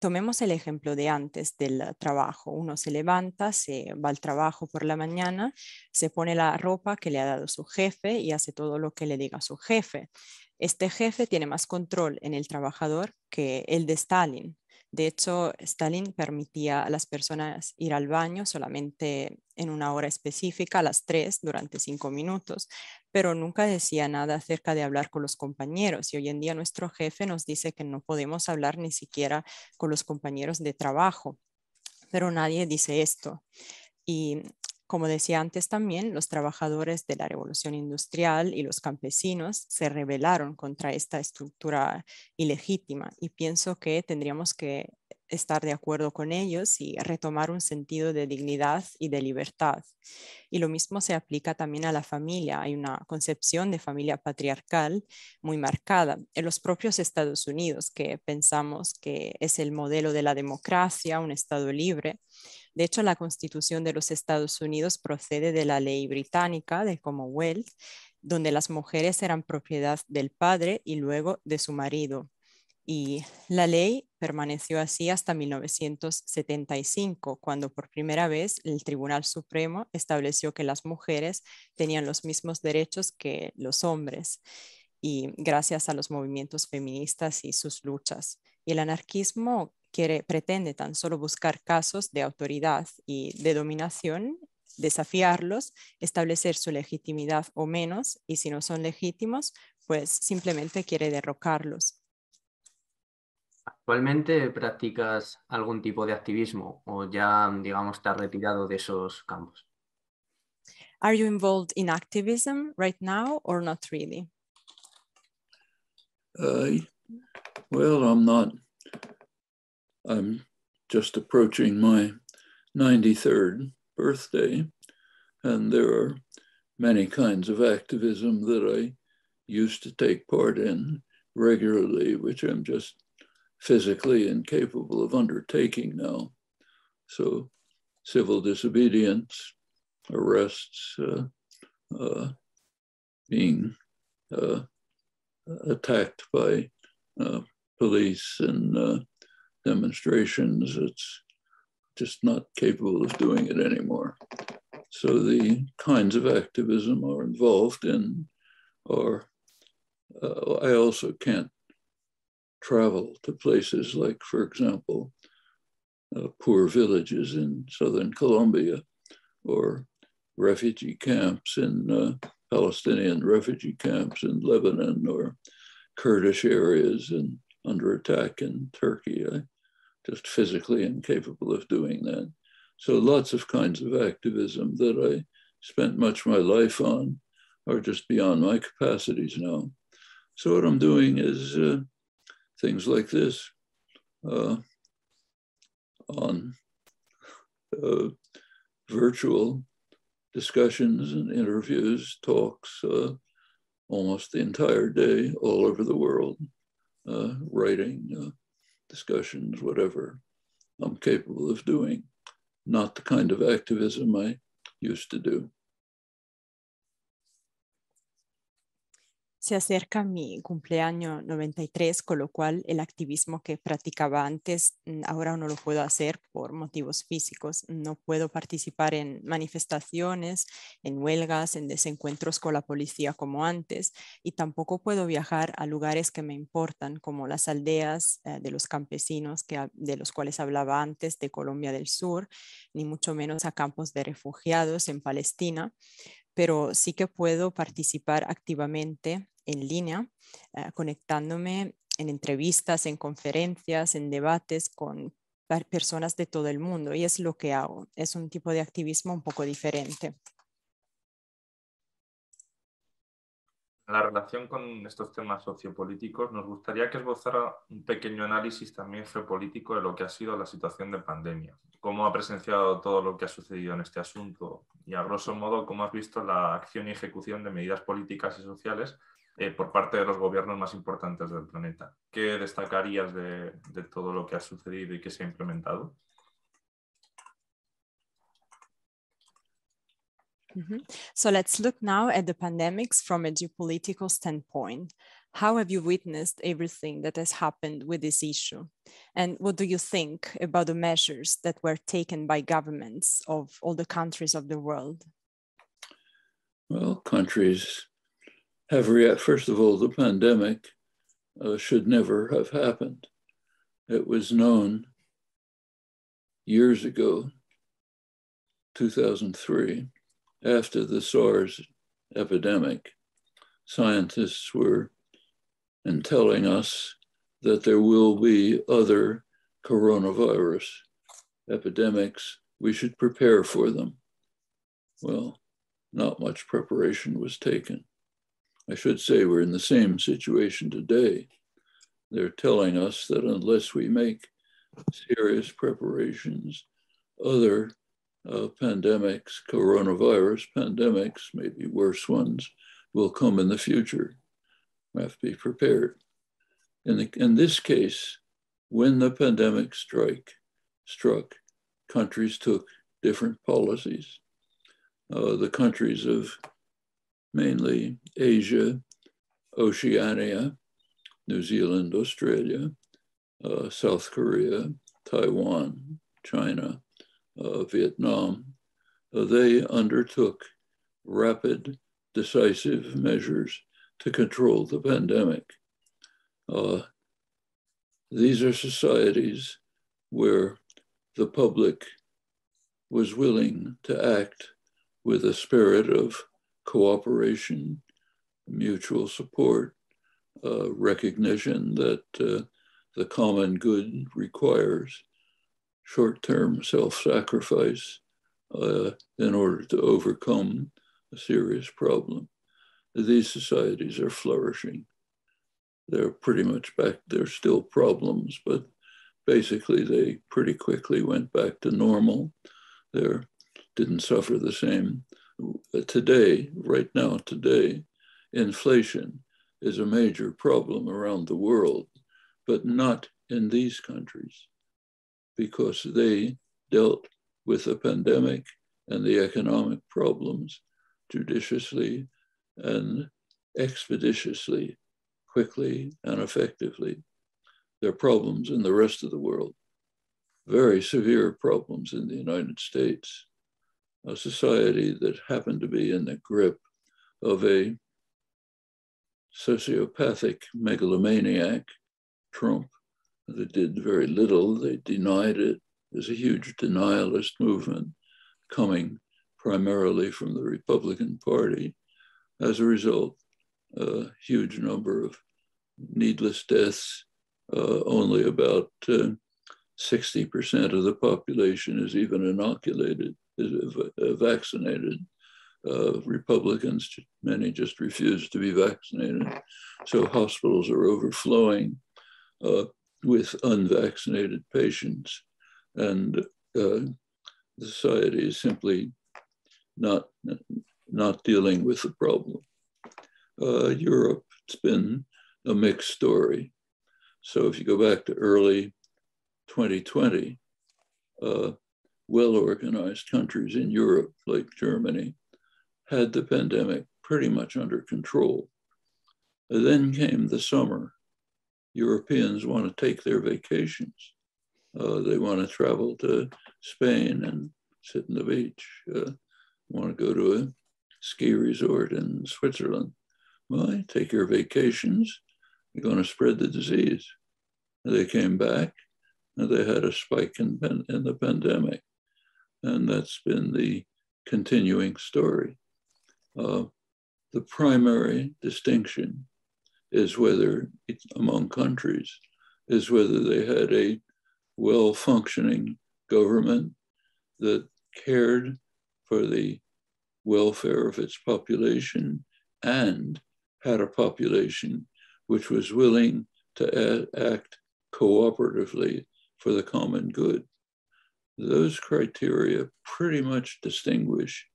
Tomemos el ejemplo de antes del trabajo. Uno se levanta, se va al trabajo por la mañana, se pone la ropa que le ha dado su jefe y hace todo lo que le diga su jefe. Este jefe tiene más control en el trabajador que el de Stalin. De hecho, Stalin permitía a las personas ir al baño solamente en una hora específica, a las tres, durante cinco minutos, pero nunca decía nada acerca de hablar con los compañeros. Y hoy en día nuestro jefe nos dice que no podemos hablar ni siquiera con los compañeros de trabajo, pero nadie dice esto. Y como decía antes también, los trabajadores de la revolución industrial y los campesinos se rebelaron contra esta estructura ilegítima y pienso que tendríamos que estar de acuerdo con ellos y retomar un sentido de dignidad y de libertad. Y lo mismo se aplica también a la familia. Hay una concepción de familia patriarcal muy marcada en los propios Estados Unidos, que pensamos que es el modelo de la democracia, un Estado libre. De hecho, la Constitución de los Estados Unidos procede de la ley británica de Commonwealth, donde las mujeres eran propiedad del padre y luego de su marido. Y la ley permaneció así hasta 1975, cuando por primera vez el Tribunal Supremo estableció que las mujeres tenían los mismos derechos que los hombres, y gracias a los movimientos feministas y sus luchas. Y el anarquismo quiere, pretende tan solo buscar casos de autoridad y de dominación, desafiarlos, establecer su legitimidad o menos, y si no son legítimos, pues simplemente quiere derrocarlos. ¿Actualmente practicas algún tipo de activismo o ya, digamos, estás retirado de esos campos? Are you involved in activism right now or not really? Uh, well, I'm not I'm just approaching my 93rd birthday, and there are many kinds of activism that I used to take part in regularly, which I'm just physically incapable of undertaking now. So, civil disobedience, arrests, uh, uh, being uh, attacked by uh, police and uh, demonstrations. It's just not capable of doing it anymore. So the kinds of activism are involved in or uh, I also can't travel to places like, for example, uh, poor villages in southern Colombia or refugee camps in uh, Palestinian refugee camps in Lebanon or Kurdish areas and under attack in Turkey. I just physically incapable of doing that. So lots of kinds of activism that I spent much of my life on are just beyond my capacities now. So what I'm doing is uh, things like this uh, on uh, virtual discussions and interviews, talks uh, almost the entire day all over the world, uh, writing uh, discussions, whatever I'm capable of doing, not the kind of activism I used to do. Se acerca mi cumpleaños 93, con lo cual el activismo que practicaba antes mm, ahora no lo puedo hacer por motivos físicos. No puedo participar en manifestaciones, en huelgas, en desencuentros con la policía como antes y tampoco puedo viajar a lugares que me importan como las aldeas eh, de los campesinos que, de los cuales hablaba antes de Colombia del Sur, ni mucho menos a campos de refugiados en Palestina pero sí que puedo participar activamente en línea, eh, conectándome en entrevistas, en conferencias, en debates con personas de todo el mundo y es lo que hago. Es un tipo de activismo un poco diferente. La relación con estos temas sociopolíticos, nos gustaría que esbozara un pequeño análisis también geopolítico de lo que ha sido la situación de pandemia. ¿Cómo ha presenciado todo lo que ha sucedido en este asunto? Y a grosso modo, ¿cómo has visto la acción y ejecución de medidas políticas y sociales eh, por parte de los gobiernos más importantes del planeta. ¿Qué destacarías de, de todo lo que ha sucedido y que se ha implementado? Mm -hmm. So let's look now at the pandemics from a geopolitical standpoint. How have you witnessed everything that has happened with this issue? And what do you think about the measures that were taken by governments of all the countries of the world? Well, countries have react. First of all, the pandemic uh, should never have happened. It was known years ago, 2003, after the SARS epidemic. Scientists were and telling us that there will be other coronavirus epidemics. We should prepare for them. Well, not much preparation was taken. I should say we're in the same situation today. They're telling us that unless we make serious preparations, other uh, pandemics, coronavirus pandemics, maybe worse ones, will come in the future. We have to be prepared. In, the, in this case, when the pandemic strike struck, countries took different policies. Uh, the countries of mainly Asia, Oceania, New Zealand, Australia, uh, South Korea, Taiwan, China, Vietnam, uh, they undertook rapid, decisive measures to control the pandemic. Uh, these are societies where the public was willing to act with a spirit of cooperation, mutual support, uh, recognition that uh, the common good requires short-term self-sacrifice uh, in order to overcome a serious problem. These societies are flourishing. They're pretty much back, there's still problems, but basically they pretty quickly went back to normal. They didn't suffer the same today, right now, today, inflation is a major problem around the world, but not in these countries because they dealt with the pandemic and the economic problems judiciously and expeditiously, quickly and effectively. There are problems in the rest of the world, very severe problems in the United States a society that happened to be in the grip of a sociopathic megalomaniac, Trump, that did very little. They denied it. There's a huge denialist movement coming primarily from the Republican Party. As a result, a huge number of needless deaths. Uh, only about uh, 60% of the population is even inoculated vaccinated. Uh, Republicans, many just refuse to be vaccinated. So hospitals are overflowing uh, with unvaccinated patients. And uh, society is simply not, not dealing with the problem. Uh, Europe, it's been a mixed story. So if you go back to early 2020, uh, well organized countries in Europe, like Germany, had the pandemic pretty much under control. then came the summer. Europeans want to take their vacations. Uh, they want to travel to Spain and sit on the beach. Uh, want to go to a ski resort in Switzerland. Well, take your vacations. You're going to spread the disease. And they came back and they had a spike in, in the pandemic. And that's been the continuing story. Uh, the primary distinction is whether among countries is whether they had a well-functioning government that cared for the welfare of its population and had a population which was willing to act cooperatively for the common good. Those criteria pretty much distinguish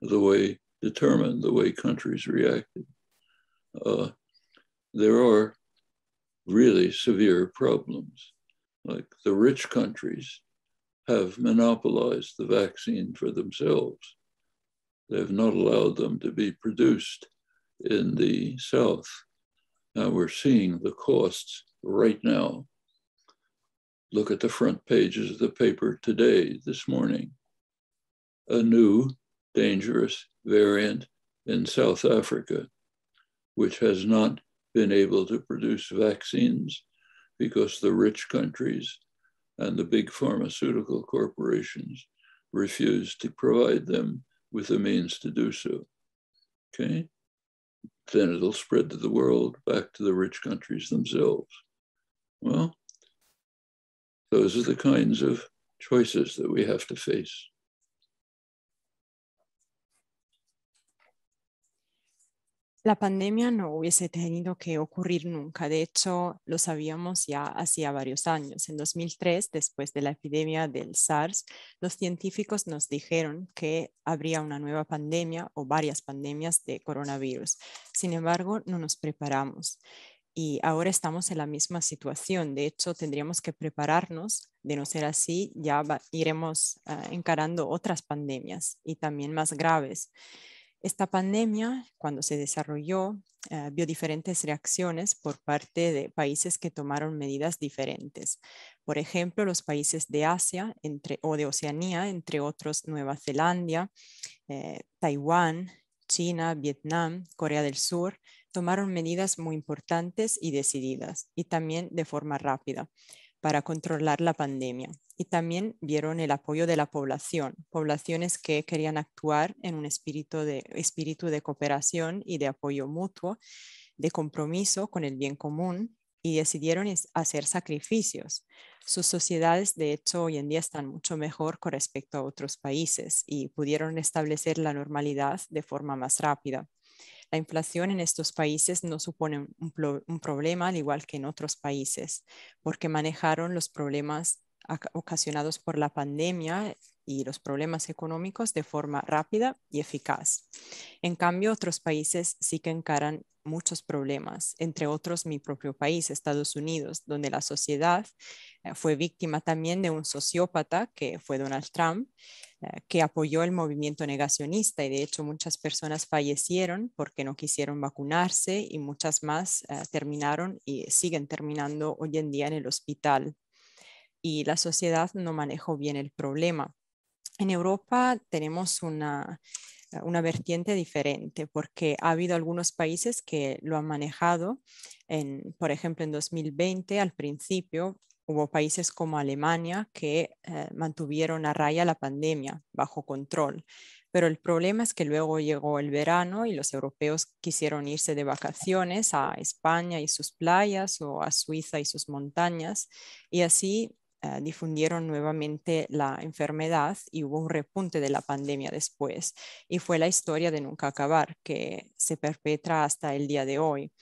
the way, determine the way countries reacted. Uh, there are really severe problems. Like the rich countries have monopolized the vaccine for themselves. They have not allowed them to be produced in the South. Now we're seeing the costs right now. Look at the front pages of the paper today, this morning. A new dangerous variant in South Africa, which has not been able to produce vaccines because the rich countries and the big pharmaceutical corporations refuse to provide them with the means to do so. Okay? Then it'll spread to the world, back to the rich countries themselves. Well, those are the kinds of choices that we have to face. La pandemia no hubiese tenido que ocurrir nunca. De hecho, lo sabíamos ya hacía varios años. En 2003, después de la epidemia del SARS, los científicos nos dijeron que habría una nueva pandemia o varias pandemias de coronavirus. Sin embargo, no nos preparamos. Y ahora estamos en la misma situación. De hecho, tendríamos que prepararnos. De no ser así, ya iremos ah, encarando otras pandemias y también más graves. Esta pandemia, cuando se desarrolló, eh, vio diferentes reacciones por parte de países que tomaron medidas diferentes. Por ejemplo, los países de Asia entre, o de Oceanía, entre otros Nueva Zelanda, eh, Taiwán, China, Vietnam, Corea del Sur, tomaron medidas muy importantes y decididas y también de forma rápida para controlar la pandemia. Y también vieron el apoyo de la población, poblaciones que querían actuar en un espíritu de, espíritu de cooperación y de apoyo mutuo, de compromiso con el bien común y decidieron hacer sacrificios. Sus sociedades, de hecho, hoy en día están mucho mejor con respecto a otros países y pudieron establecer la normalidad de forma más rápida. La inflación en estos países no supone un, problema, al igual que en otros países, porque manejaron los problemas ocasionados por la pandemia y los problemas económicos de forma rápida y eficaz. En cambio, otros países sí que encaran muchos problemas, entre otros mi propio país, Estados Unidos, donde la sociedad eh, fue víctima también de un sociópata que fue Donald Trump, eh, que apoyó el movimiento negacionista y de hecho muchas personas fallecieron porque no quisieron vacunarse y muchas más eh, terminaron y siguen terminando hoy en día en el hospital. Y la sociedad no manejó bien el problema. En Europa tenemos una, una vertiente diferente, porque ha habido algunos países que lo han manejado. En, por ejemplo, en 2020, al principio, hubo países como Alemania que eh, mantuvieron a raya la pandemia bajo control. Pero el problema es que luego llegó el verano y los europeos quisieron irse de vacaciones a España y sus playas o a Suiza y sus montañas. Y así eh, difundieron nuevamente la enfermedad y hubo un repunte de la pandemia después. Y fue la historia de nunca acabar que se perpetra hasta el día de hoy.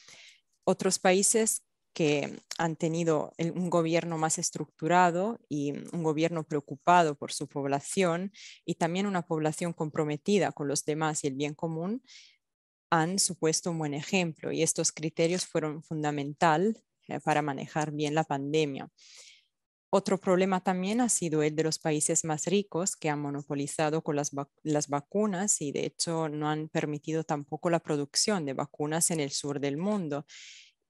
Otros países que han tenido un gobierno más estructurado y un gobierno preocupado por su población y también una población comprometida con los demás y el bien común, han supuesto un buen ejemplo y estos criterios fueron fundamental eh, para manejar bien la pandemia. Otro problema también ha sido el de los países más ricos que han monopolizado con las, las, vacunas y de hecho no han permitido tampoco la producción de vacunas en el sur del mundo.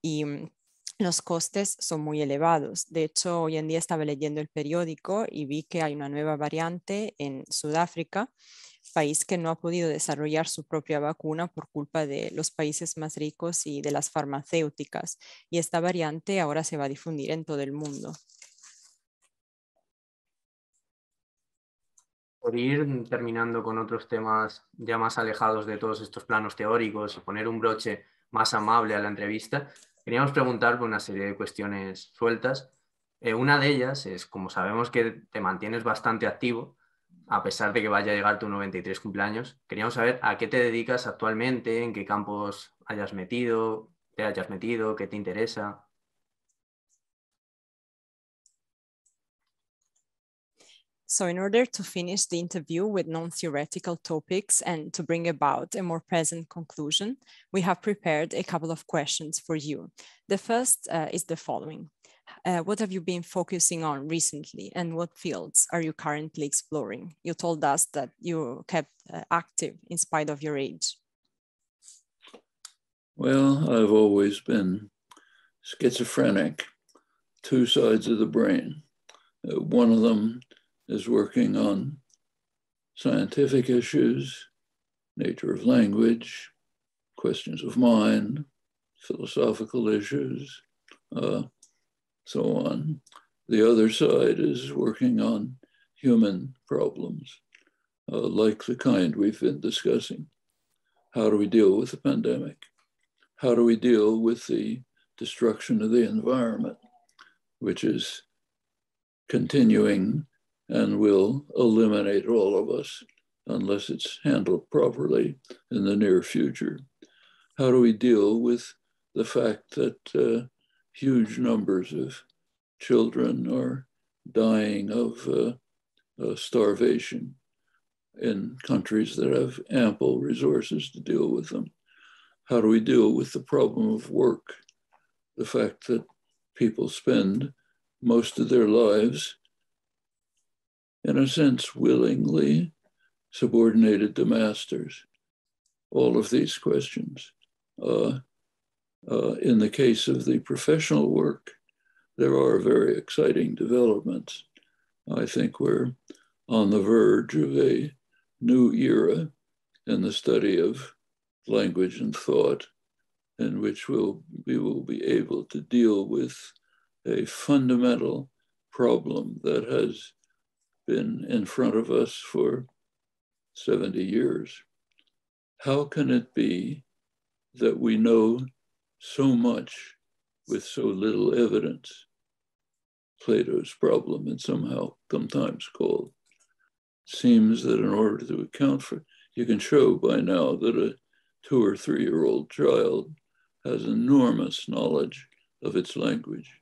Y mm, los costes son muy elevados. De hecho, hoy en día estaba leyendo el periódico y vi que hay una nueva variante en Sudáfrica, país que no ha podido desarrollar su propia vacuna por culpa de los países más ricos y de las farmacéuticas. Y esta variante ahora se va a difundir en todo el mundo. Por ir terminando con otros temas ya más alejados de todos estos planos teóricos y poner un broche más amable a la entrevista, queríamos preguntar por una serie de cuestiones sueltas. Eh, una de ellas es, como sabemos que te mantienes bastante activo, a pesar de que vaya a llegar tu 93 cumpleaños, queríamos saber a qué te dedicas actualmente, en qué campos hayas metido, te hayas metido, qué te interesa. So in order to finish the interview with non-theoretical topics and to bring about a more present conclusion, we have prepared a couple of questions for you. The first uh, is the following. Uh, what have you been focusing on recently and what fields are you currently exploring? You told us that you kept uh, active in spite of your age. Well, I've always been schizophrenic, two sides of the brain. Uh, one of them is working on scientific issues, nature of language, questions of mind, philosophical issues, uh, so on. The other side is working on human problems, uh, like the kind we've been discussing. How do we deal with the pandemic? How do we deal with the destruction of the environment, which is continuing and will eliminate all of us unless it's handled properly in the near future. How do we deal with the fact that uh, huge numbers of children are dying of uh, uh, starvation in countries that have ample resources to deal with them? How do we deal with the problem of work? The fact that people spend most of their lives in a sense, willingly subordinated to masters. All of these questions. Uh, uh, in the case of the professional work, there are very exciting developments. I think we're on the verge of a new era in the study of language and thought, in which we'll, we will be able to deal with a fundamental problem that has been in front of us for 70 years. How can it be that we know so much with so little evidence? Plato's problem, and somehow sometimes called. Seems that in order to account for, you can show by now that a two or three year old child has enormous knowledge of its language,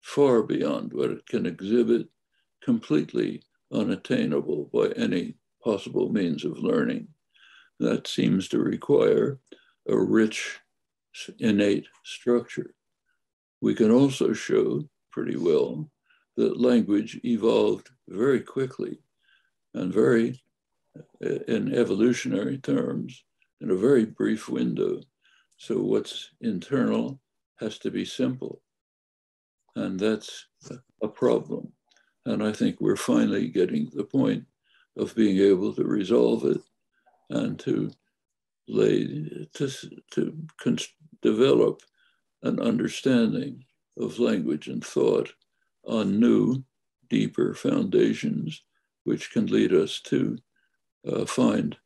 far beyond what it can exhibit completely unattainable by any possible means of learning. That seems to require a rich, innate structure. We can also show pretty well that language evolved very quickly and very, uh, in evolutionary terms, in a very brief window. So what's internal has to be simple. And that's a problem. And I think we're finally getting to the point of being able to resolve it and to lay, to, to develop an understanding of language and thought on new, deeper foundations, which can lead us to uh, find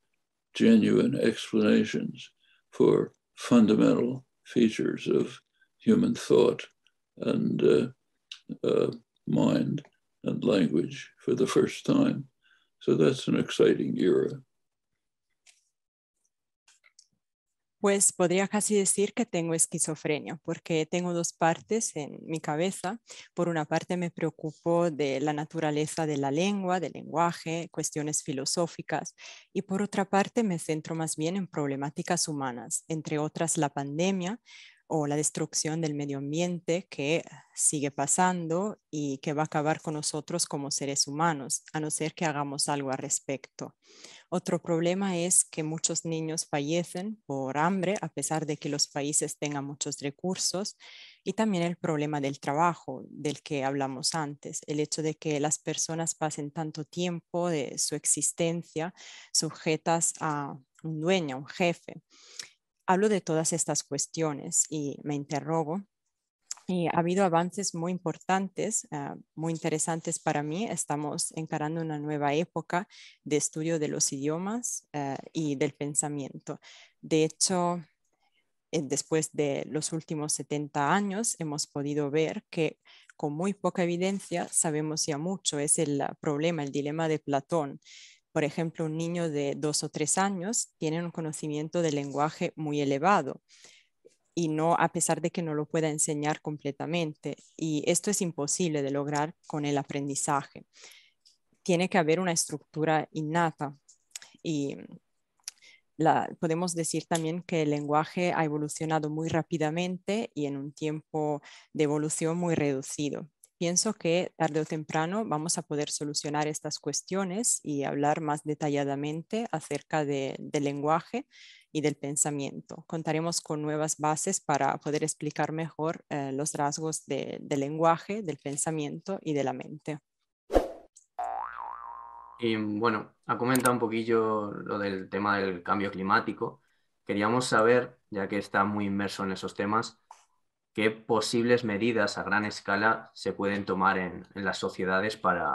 genuine explanations for fundamental features of human thought and uh, uh, mind language for the first time. So that's an exciting era. Pues podría casi decir que tengo esquizofrenia, porque tengo dos partes en mi cabeza. Por una parte me preocupo de la naturaleza de la lengua, del lenguaje, cuestiones filosóficas, y por otra parte me centro más bien en problemáticas humanas, entre otras la pandemia, o la destrucción del medio ambiente que sigue pasando y que va a acabar con nosotros como seres humanos, a no ser que hagamos algo al respecto. Otro problema es que muchos niños fallecen por hambre a pesar de que los países tengan muchos recursos y también el problema del trabajo del que hablamos antes, el hecho de que las personas pasen tanto tiempo de su existencia sujetas a un dueño, un jefe hablo de todas estas cuestiones y me interrogo. Y ha habido avances muy importantes, ah, muy interesantes para mí. Estamos encarando una nueva época de estudio de los idiomas ah, y del pensamiento. De hecho, después de los últimos 70 años, hemos podido ver que con muy poca evidencia sabemos ya mucho. Es el problema, el dilema de Platón por ejemplo, un niño de dos o tres años tiene un conocimiento del lenguaje muy elevado y no a pesar de que no lo pueda enseñar completamente. Y esto es imposible de lograr con el aprendizaje. Tiene que haber una estructura innata y podemos decir también que el lenguaje ha evolucionado muy rápidamente y en un tiempo de evolución muy reducido pienso que tarde o temprano vamos a poder solucionar estas cuestiones y hablar más detalladamente acerca del lenguaje y del pensamiento. Contaremos con nuevas bases para poder explicar mejor eh, los rasgos del lenguaje, del pensamiento y de la mente. Y bueno, ha comentado un poquillo lo del tema del cambio climático. Queríamos saber, ya que está muy inmerso en esos temas, qué posibles medidas a gran escala se pueden tomar en, en las sociedades para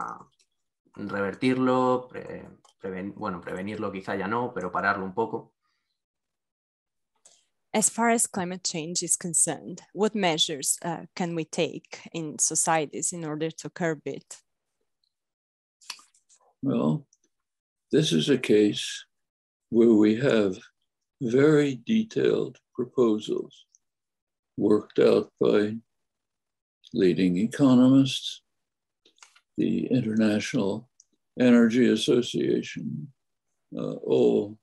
revertirlo, pre, preven, bueno, prevenirlo quizá ya no, pero pararlo un poco. As far as climate change is concerned, what measures uh, can we take in societies in order to curb it? Well, this is a case where we have very detailed proposals worked out by leading economists, the International Energy Association, uh, all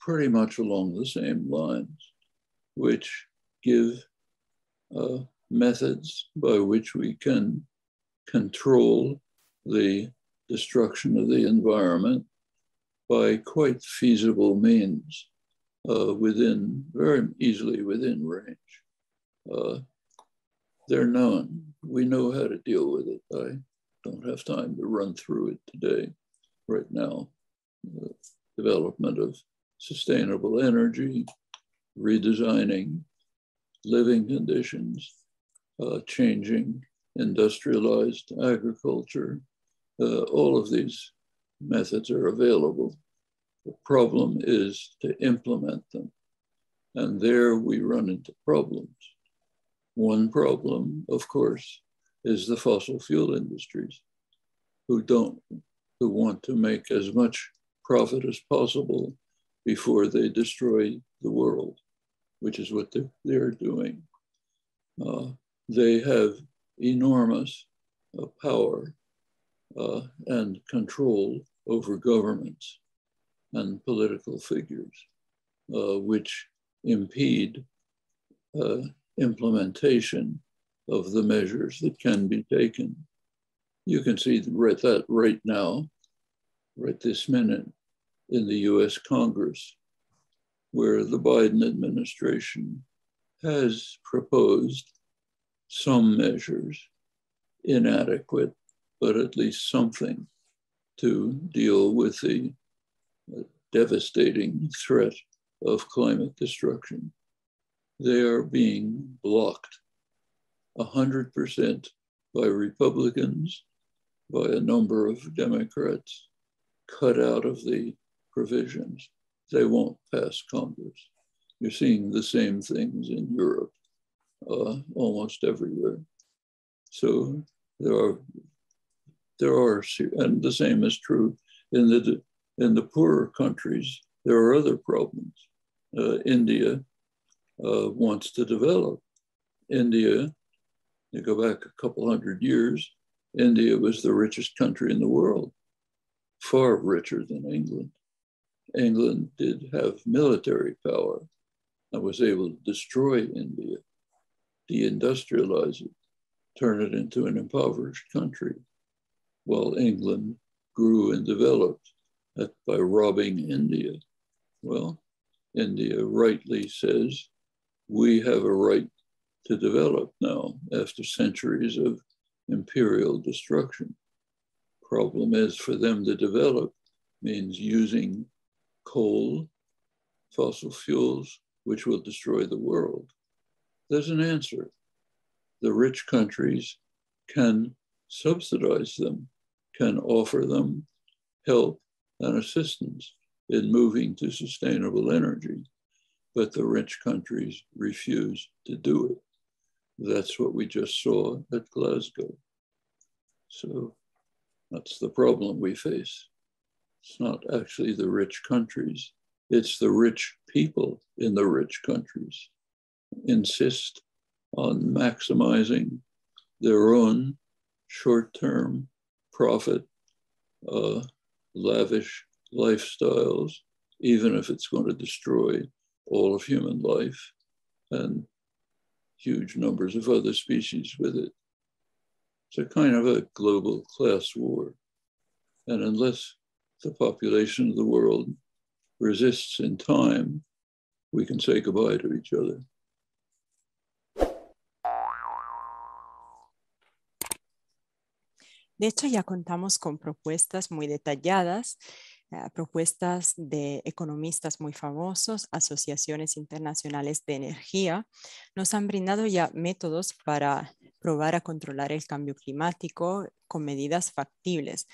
pretty much along the same lines, which give uh, methods by which we can control the destruction of the environment by quite feasible means uh, within, very easily within range uh, they're known. We know how to deal with it. I don't have time to run through it today, right now. The development of sustainable energy, redesigning living conditions, uh, changing industrialized agriculture. Uh, all of these methods are available. The problem is to implement them. And there we run into problems. One problem, of course, is the fossil fuel industries who don't, who want to make as much profit as possible before they destroy the world, which is what they're, they're doing. Uh, they have enormous uh, power uh, and control over governments and political figures, uh, which impede uh, implementation of the measures that can be taken. You can see that right now, right this minute, in the US Congress, where the Biden administration has proposed some measures, inadequate, but at least something to deal with the uh, devastating threat of climate destruction they are being blocked 100% by Republicans, by a number of Democrats, cut out of the provisions. They won't pass Congress. You're seeing the same things in Europe, uh, almost everywhere. So there are, there are, and the same is true in the in the poorer countries. There are other problems. Uh, India uh, wants to develop. India, you go back a couple hundred years, India was the richest country in the world, far richer than England. England did have military power, and was able to destroy India, deindustrialize it, turn it into an impoverished country, while England grew and developed by robbing India. Well, India rightly says we have a right to develop now after centuries of imperial destruction. Problem is for them to develop means using coal, fossil fuels, which will destroy the world. There's an answer. The rich countries can subsidize them, can offer them help and assistance in moving to sustainable energy, but the rich countries refuse to do it. That's what we just saw at Glasgow. So that's the problem we face. It's not actually the rich countries, it's the rich people in the rich countries insist on maximizing their own short term profit, uh, lavish lifestyles, even if it's going to destroy all of human life and huge numbers of other species with it. It's a kind of a global class war. And unless the population of the world resists in time, we can say goodbye to each other. De hecho, ya contamos con propuestas muy detalladas propuestas de economistas muy famosos, asociaciones internacionales de energía, nos han brindado ya métodos para probar a controlar el cambio climático con medidas factibles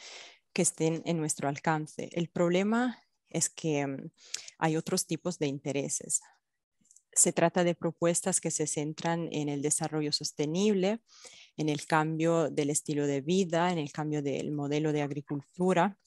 que estén en nuestro alcance. El problema es que mm, hay otros tipos de intereses. Se trata de propuestas que se centran en el desarrollo sostenible, en el cambio del estilo de vida, en el cambio del modelo de agricultura,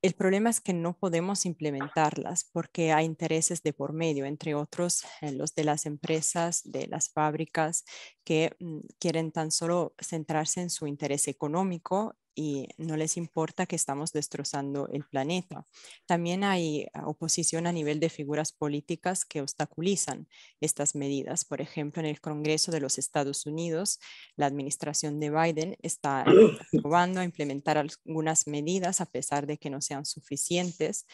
el problema es que no podemos implementarlas porque hay intereses de por medio, entre otros eh, los de las empresas, de las fábricas, que mm, quieren tan solo centrarse en su interés económico y no les importa que estamos destrozando el planeta. También hay ah, oposición a nivel de figuras políticas que obstaculizan estas medidas. Por ejemplo, en el Congreso de los Estados Unidos, la administración de Biden está probando a implementar algunas medidas a pesar de que no sean suficientes.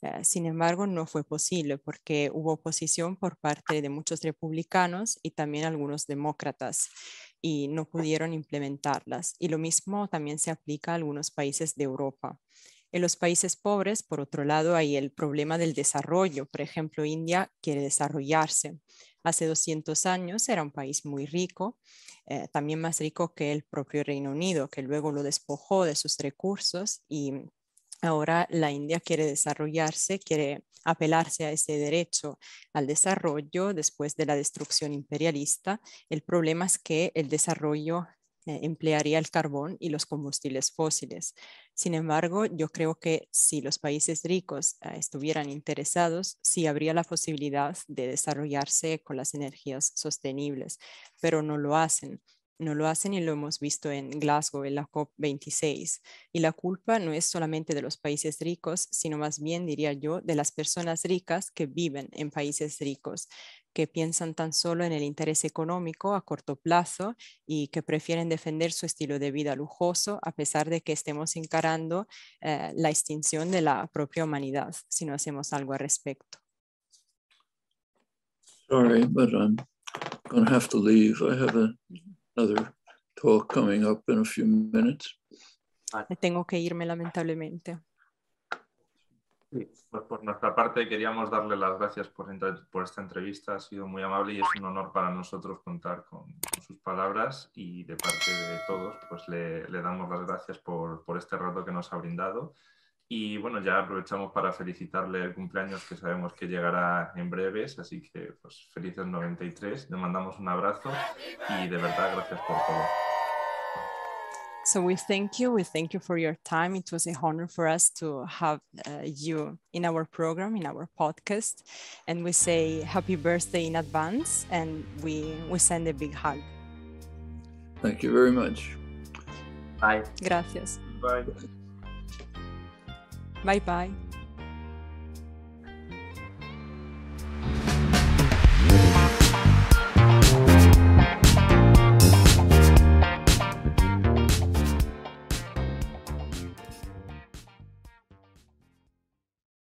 Eh, sin embargo, no fue posible porque hubo oposición por parte de muchos republicanos y también algunos demócratas y no pudieron implementarlas. Y lo mismo también se aplica a algunos países de Europa. En los países pobres, por otro lado, hay el problema del desarrollo. Por ejemplo, India quiere desarrollarse. Hace 200 años era un país muy rico, eh, también más rico que el propio Reino Unido, que luego lo despojó de sus recursos y Ahora la India quiere desarrollarse, quiere apelarse a ese derecho al desarrollo después de la destrucción imperialista. El problema es que el desarrollo eh, emplearía el carbón y los combustibles fósiles. Sin embargo, yo creo que si los países ricos eh, estuvieran interesados, sí habría la posibilidad de desarrollarse con las energías sostenibles, pero no lo hacen no lo hacen y lo hemos visto en Glasgow, en la COP26. Y la culpa no es solamente de los países ricos, sino más bien, diría yo, de las personas ricas que viven en países ricos, que piensan tan solo en el interés económico a corto plazo y que prefieren defender su estilo de vida lujoso a pesar de que estemos encarando eh, la extinción de la propia humanidad si no hacemos algo al respecto. Sorry, but I'm going to have to leave. I have a another talk coming up in a few minutes. Tengo que irme lamentablemente. Pues por nuestra parte queríamos darle las gracias por, por, esta entrevista, ha sido muy amable y es un honor para nosotros contar con, sus palabras y de parte de todos pues le, le damos las gracias por, por, este rato que nos ha brindado y bueno, ya aprovechamos para felicitarle el cumpleaños que sabemos que llegará en breves, así que pues felices 93, le mandamos un abrazo y de verdad gracias por todo. So we thank you. We thank you for your time. It was a honor for us to have uh, you in our program, in our podcast. And we say happy birthday in advance and we, we send a big hug. Thank you very much. Bye. Gracias. Bye. Bye bye.